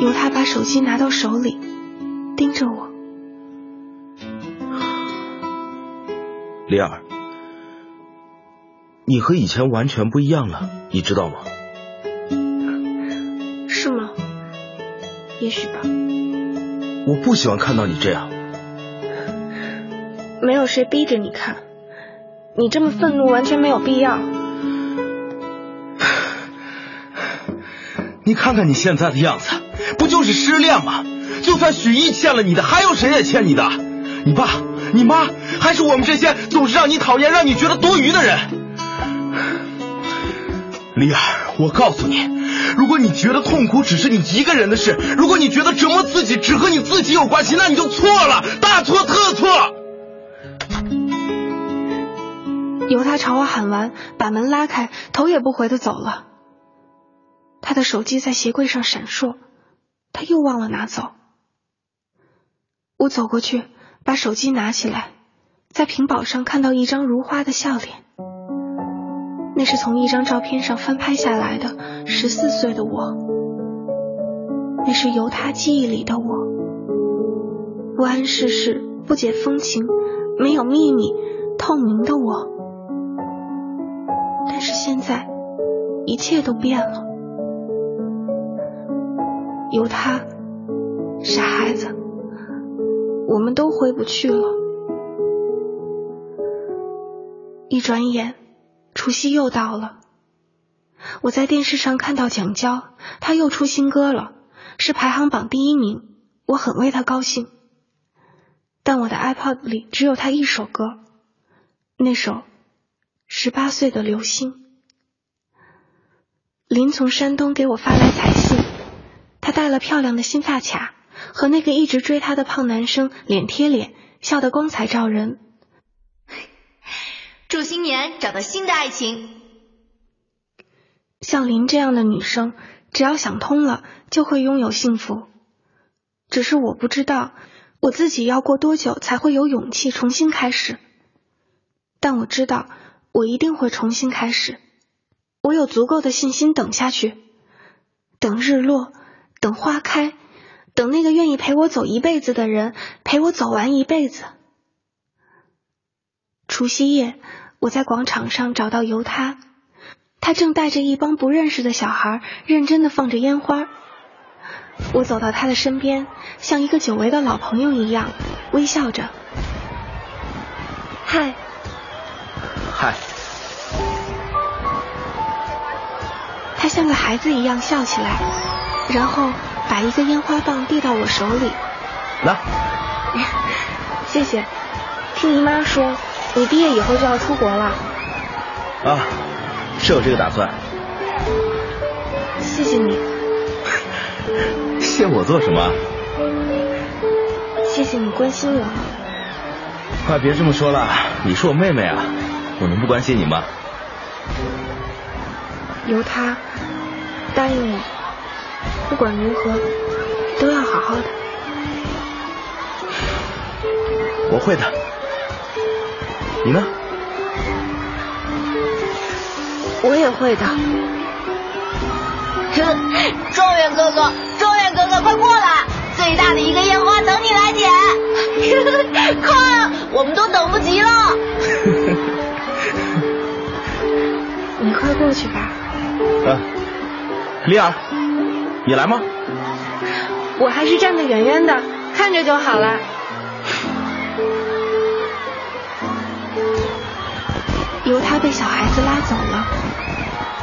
Speaker 23: 由他把手机拿到手里，盯着我。
Speaker 28: 丽儿，你和以前完全不一样了，你知道吗？
Speaker 23: 是吗？也许吧。
Speaker 28: 我不喜欢看到你这样。
Speaker 23: 没有谁逼着你看，你这么愤怒完全没有必要。
Speaker 28: 你看看你现在的样子。就是失恋吗？就算许毅欠了你的，还有谁也欠你的？你爸、你妈，还是我们这些总是让你讨厌、让你觉得多余的人？丽儿，我告诉你，如果你觉得痛苦只是你一个人的事，如果你觉得折磨自己只和你自己有关系，那你就错了，大错特错。
Speaker 23: 由他朝我喊完，把门拉开，头也不回的走了。他的手机在鞋柜上闪烁。他又忘了拿走，我走过去，把手机拿起来，在屏保上看到一张如花的笑脸。那是从一张照片上翻拍下来的十四岁的我，那是由他记忆里的我，不谙世事，不解风情，没有秘密，透明的我。但是现在，一切都变了。有他，傻孩子，我们都回不去了。一转眼，除夕又到了。我在电视上看到蒋娇，她又出新歌了，是排行榜第一名，我很为她高兴。但我的 iPod 里只有她一首歌，那首《十八岁的流星》。林从山东给我发来彩信，他戴了漂亮的新发卡，和那个一直追她的胖男生脸贴脸，笑得光彩照人。
Speaker 27: 祝新年找到新的爱情。
Speaker 23: 像林这样的女生，只要想通了，就会拥有幸福。只是我不知道我自己要过多久才会有勇气重新开始。但我知道，我一定会重新开始。我有足够的信心等下去，等日落，等花开，等那个愿意陪我走一辈子的人陪我走完一辈子。除夕夜，我在广场上找到尤他，他正带着一帮不认识的小孩，认真的放着烟花。我走到他的身边，像一个久违的老朋友一样，微笑着：“嗨，
Speaker 28: 嗨。”
Speaker 23: 他像个孩子一样笑起来，然后把一个烟花棒递到我手里，
Speaker 28: 来，
Speaker 23: 谢谢。听姨妈说。你毕业以后就要出国了，
Speaker 28: 啊，是有这个打算。
Speaker 23: 谢谢你。
Speaker 28: 谢我做什么？
Speaker 23: 谢谢你关心我。
Speaker 28: 快别这么说了，你是我妹妹啊，我能不关心你吗？
Speaker 23: 由他答应我，不管如何都要好好的。
Speaker 28: 我会的。你呢？
Speaker 23: 我也会的。
Speaker 27: 状元哥哥，状元哥哥，快过来！最大的一个烟花等你来点，快，我们都等不及了。
Speaker 23: 你快过去吧。
Speaker 28: 啊，丽儿，你来吗？
Speaker 23: 我还是站得远远的，看着就好了。由他被小孩子拉走了，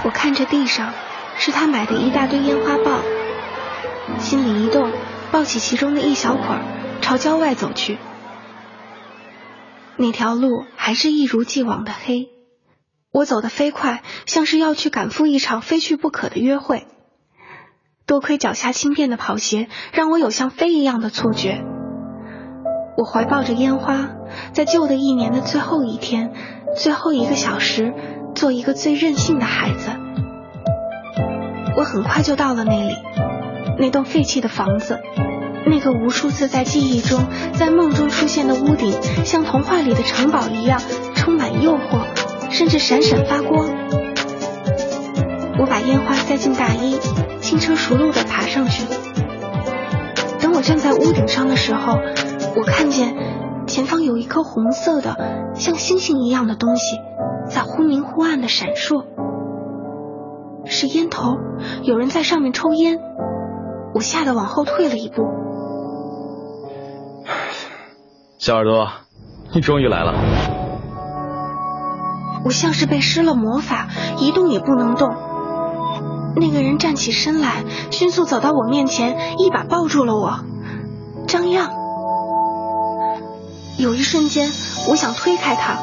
Speaker 23: 我看着地上是他买的一大堆烟花爆，心里一动，抱起其中的一小捆，朝郊外走去。那条路还是一如既往的黑，我走得飞快，像是要去赶赴一场非去不可的约会。多亏脚下轻便的跑鞋，让我有像飞一样的错觉。我怀抱着烟花，在旧的一年的最后一天。最后一个小时，做一个最任性的孩子。我很快就到了那里，那栋废弃的房子，那个无数次在记忆中、在梦中出现的屋顶，像童话里的城堡一样，充满诱惑，甚至闪闪发光。我把烟花塞进大衣，轻车熟路的爬上去。等我站在屋顶上的时候，我看见。前方有一颗红色的，像星星一样的东西，在忽明忽暗的闪烁，是烟头，有人在上面抽烟。我吓得往后退了一步。
Speaker 24: 小耳朵，你终于来了。
Speaker 23: 我像是被施了魔法，一动也不能动。那个人站起身来，迅速走到我面前，一把抱住了我。张漾。有一瞬间，我想推开他，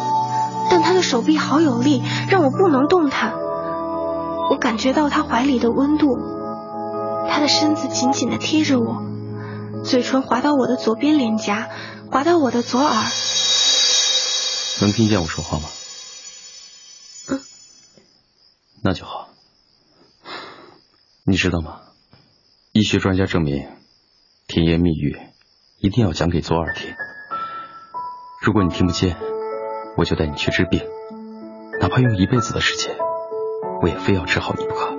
Speaker 23: 但他的手臂好有力，让我不能动弹。我感觉到他怀里的温度，他的身子紧紧的贴着我，嘴唇滑到我的左边脸颊，滑到我的左耳。
Speaker 24: 能听见我说话吗？
Speaker 23: 嗯。
Speaker 24: 那就好。你知道吗？医学专家证明，甜言蜜语一定要讲给左耳听。如果你听不见，我就带你去治病，哪怕用一辈子的时间我也非要治好你不可。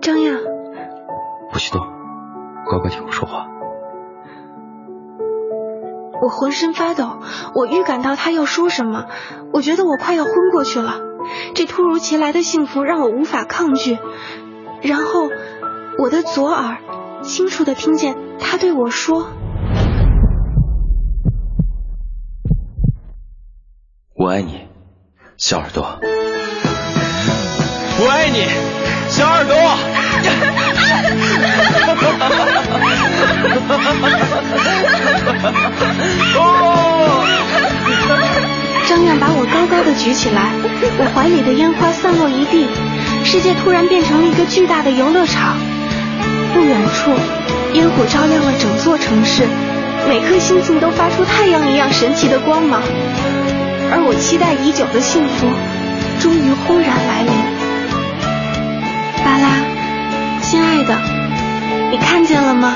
Speaker 23: 张漾，
Speaker 24: 不许动，乖乖听我说话。
Speaker 23: 我浑身发抖，我预感到他要说什么，我觉得我快要昏过去了。这突如其来的幸福让我无法抗拒。然后，我的左耳清楚的听见他对我说：“
Speaker 24: 我爱你，小耳朵。”
Speaker 28: 我爱你，小耳朵。
Speaker 23: 高高的举起来，我怀里的烟花散落一地，世界突然变成了一个巨大的游乐场。不远处，烟火照亮了整座城市，每颗星星都发出太阳一样神奇的光芒。而我期待已久的幸福，终于忽然来临。巴拉，亲爱的，你看见了吗？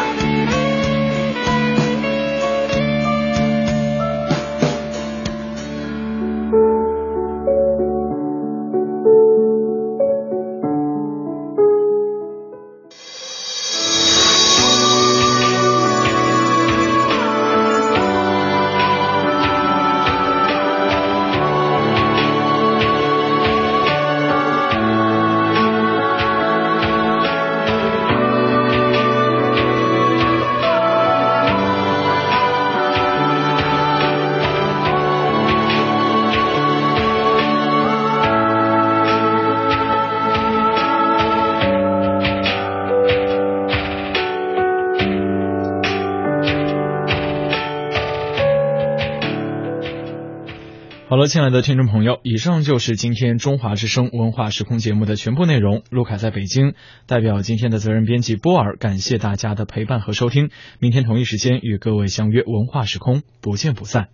Speaker 3: 亲爱的听众朋友，以上就是今天中华之声文化时空节目的全部内容。陆凯在北京，代表今天的责任编辑波尔，感谢大家的陪伴和收听。明天同一时间与各位相约文化时空，不见不散。